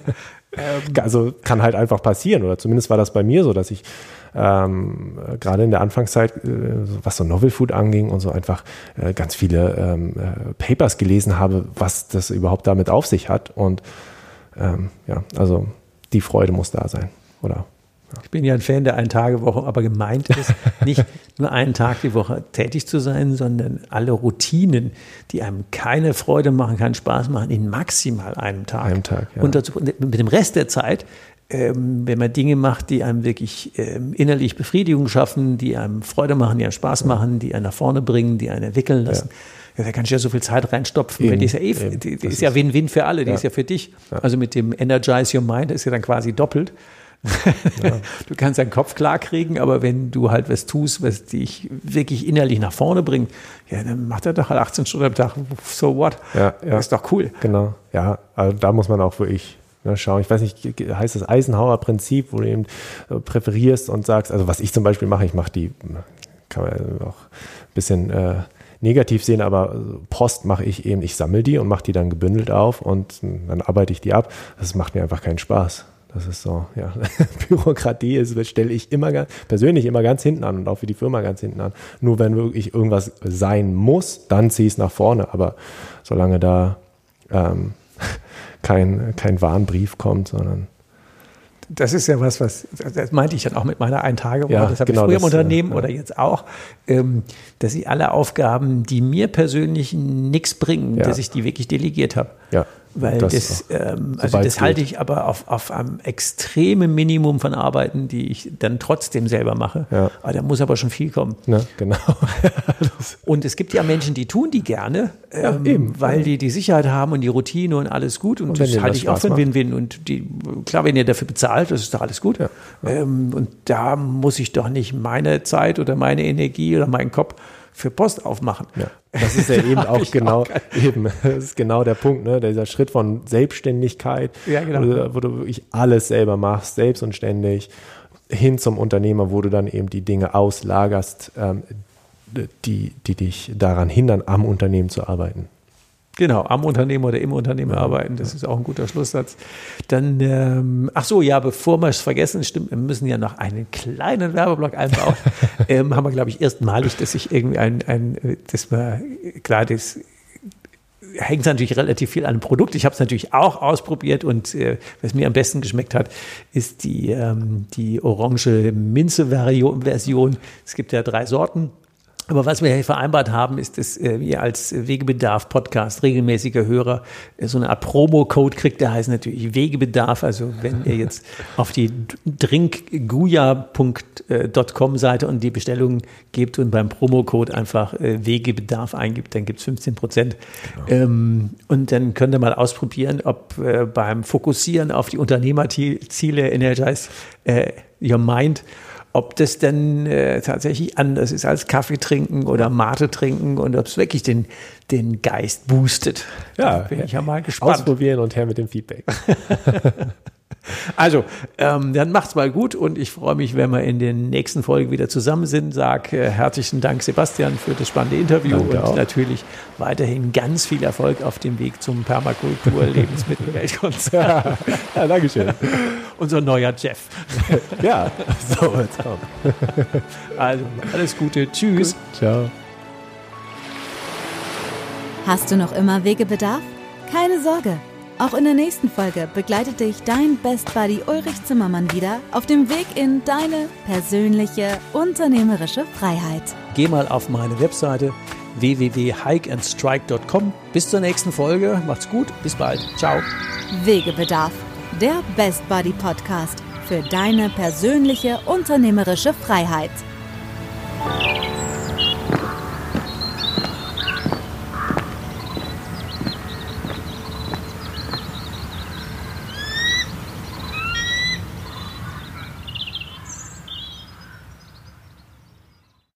[laughs] also kann halt einfach passieren, oder zumindest war das bei mir so, dass ich ähm, gerade in der Anfangszeit, äh, was so Novel Food anging und so einfach äh, ganz viele ähm, äh, Papers gelesen habe, was das überhaupt damit auf sich hat. Und ähm, ja, also die Freude muss da sein, oder? Ich bin ja ein Fan der Ein-Tage-Woche, aber gemeint ist [laughs] nicht nur einen Tag die Woche tätig zu sein, sondern alle Routinen, die einem keine Freude machen, keinen Spaß machen, in maximal einem Tag. Einem Tag, ja. Und dazu, mit dem Rest der Zeit, ähm, wenn man Dinge macht, die einem wirklich ähm, innerlich Befriedigung schaffen, die einem Freude machen, die einem Spaß machen, die einen nach vorne bringen, die einen entwickeln lassen. Ja. da kannst du ja so viel Zeit reinstopfen, Eben, weil die ist ja eh, eben. die, die Das ist ja Win-Win für alle, die Ja. ist ja für dich. Also mit dem Energize Your Mind ist ja dann quasi doppelt. [laughs] du kannst deinen Kopf klar kriegen, aber wenn du halt was tust, was dich wirklich innerlich nach vorne bringt, ja, dann macht er doch halt 18 Stunden am Tag. So what? Ja, ja. Das ist doch cool. Genau, ja, also da muss man auch wirklich ne, schauen. Ich weiß nicht, heißt das Eisenhower Prinzip, wo du eben äh, präferierst und sagst, also was ich zum Beispiel mache, ich mache die, kann man auch ein bisschen äh, negativ sehen, aber Post mache ich eben, ich sammle die und mache die dann gebündelt auf und dann arbeite ich die ab. Das macht mir einfach keinen Spaß. Das ist so, ja, [laughs] Bürokratie ist, stelle ich immer ganz, persönlich immer ganz hinten an und auch für die Firma ganz hinten an. Nur wenn wirklich irgendwas sein muss, dann ziehe ich es nach vorne. Aber solange da ähm, kein, kein Warnbrief kommt, sondern Das ist ja was, was, das meinte ich dann auch mit meiner Ein-Tage-Woche. Ja, das habe genau, ich früher im das, Unternehmen ja, oder jetzt auch, ähm, dass ich alle Aufgaben, die mir persönlich nichts bringen, Ja. dass ich die wirklich delegiert habe. ja. Weil das das, ähm, also das halte geht. ich aber auf, auf einem extremen Minimum von Arbeiten, die ich dann trotzdem selber mache. Ja. Aber da muss aber schon viel kommen. Ne, genau. [laughs] Und es gibt ja Menschen, die tun die gerne, Ja, ähm, eben. weil die die Sicherheit haben und die Routine und alles gut. Und, Und das halte das ich auch für. Win-Win. Und die, klar, wenn ihr dafür bezahlt, das ist doch alles gut. Ja. Ähm, und da muss ich doch nicht meine Zeit oder meine Energie oder meinen Kopf für Post aufmachen. Ja. Das ist ja [laughs] eben auch genau, auch [laughs] eben, das ist genau der Punkt, ne? Dieser Schritt von Selbstständigkeit, Ja, genau. wo, du, wo du wirklich alles selber machst, selbst und ständig, hin zum Unternehmer, wo du dann eben die Dinge auslagerst, ähm, die, die dich daran hindern, am Unternehmen zu arbeiten. Genau, am Unternehmen oder im Unternehmen arbeiten, das ist auch ein guter Schlusssatz. Dann, ähm, ach so, ja, bevor wir es vergessen, stimmt, wir müssen ja noch einen kleinen Werbeblock einbauen. [laughs] ähm, haben wir, glaube ich, erstmalig, dass ich irgendwie ein, ein dass wir, klar, das hängt natürlich relativ viel an dem Produkt. Ich habe es natürlich auch ausprobiert und äh, was mir am besten geschmeckt hat, ist die, ähm, die orange Minze-Version. Es gibt ja drei Sorten. Aber was wir hier vereinbart haben, ist, dass äh, ihr als Wegebedarf-Podcast regelmäßiger Hörer äh, so eine Art Promo-Code kriegt, der heißt natürlich Wegebedarf. Also wenn ihr [laughs] jetzt auf die drinkguya.com Seite und die Bestellung gebt und beim Promo-Code einfach äh, Wegebedarf eingibt, dann gibt's 15 Prozent. Ähm, und dann könnt ihr mal ausprobieren, ob äh, beim Fokussieren auf die Unternehmerziele Energize äh, Your Mind ob das denn äh, tatsächlich anders ist als Kaffee trinken oder Mate trinken und ob es wirklich den, den Geist boostet. Da bin ich ja mal gespannt. Ausprobieren und her mit dem Feedback. [laughs] Also, ähm, dann macht's mal gut und ich freue mich, wenn wir in den nächsten Folgen wieder zusammen sind. Sag äh, herzlichen Dank, Sebastian, für das spannende Interview Danke und auch. natürlich weiterhin ganz viel Erfolg auf dem Weg zum Permakultur-Lebensmittelweltkonzern. [laughs] Ja, Dankeschön. [laughs] Unser neuer Jeff. [laughs] Ja, so wird's kommen. [laughs] Also, alles Gute. Tschüss. Ciao. Hast du noch immer Wegebedarf? Keine Sorge. Auch in der nächsten Folge begleitet dich dein Best Buddy Ulrich Zimmermann wieder auf dem Weg in deine persönliche unternehmerische Freiheit. Geh mal auf meine Webseite www.hikeandstrike.com. Bis zur nächsten Folge. Macht's gut. Bis bald. Ciao. Wegebedarf, der Best Buddy Podcast für deine persönliche unternehmerische Freiheit.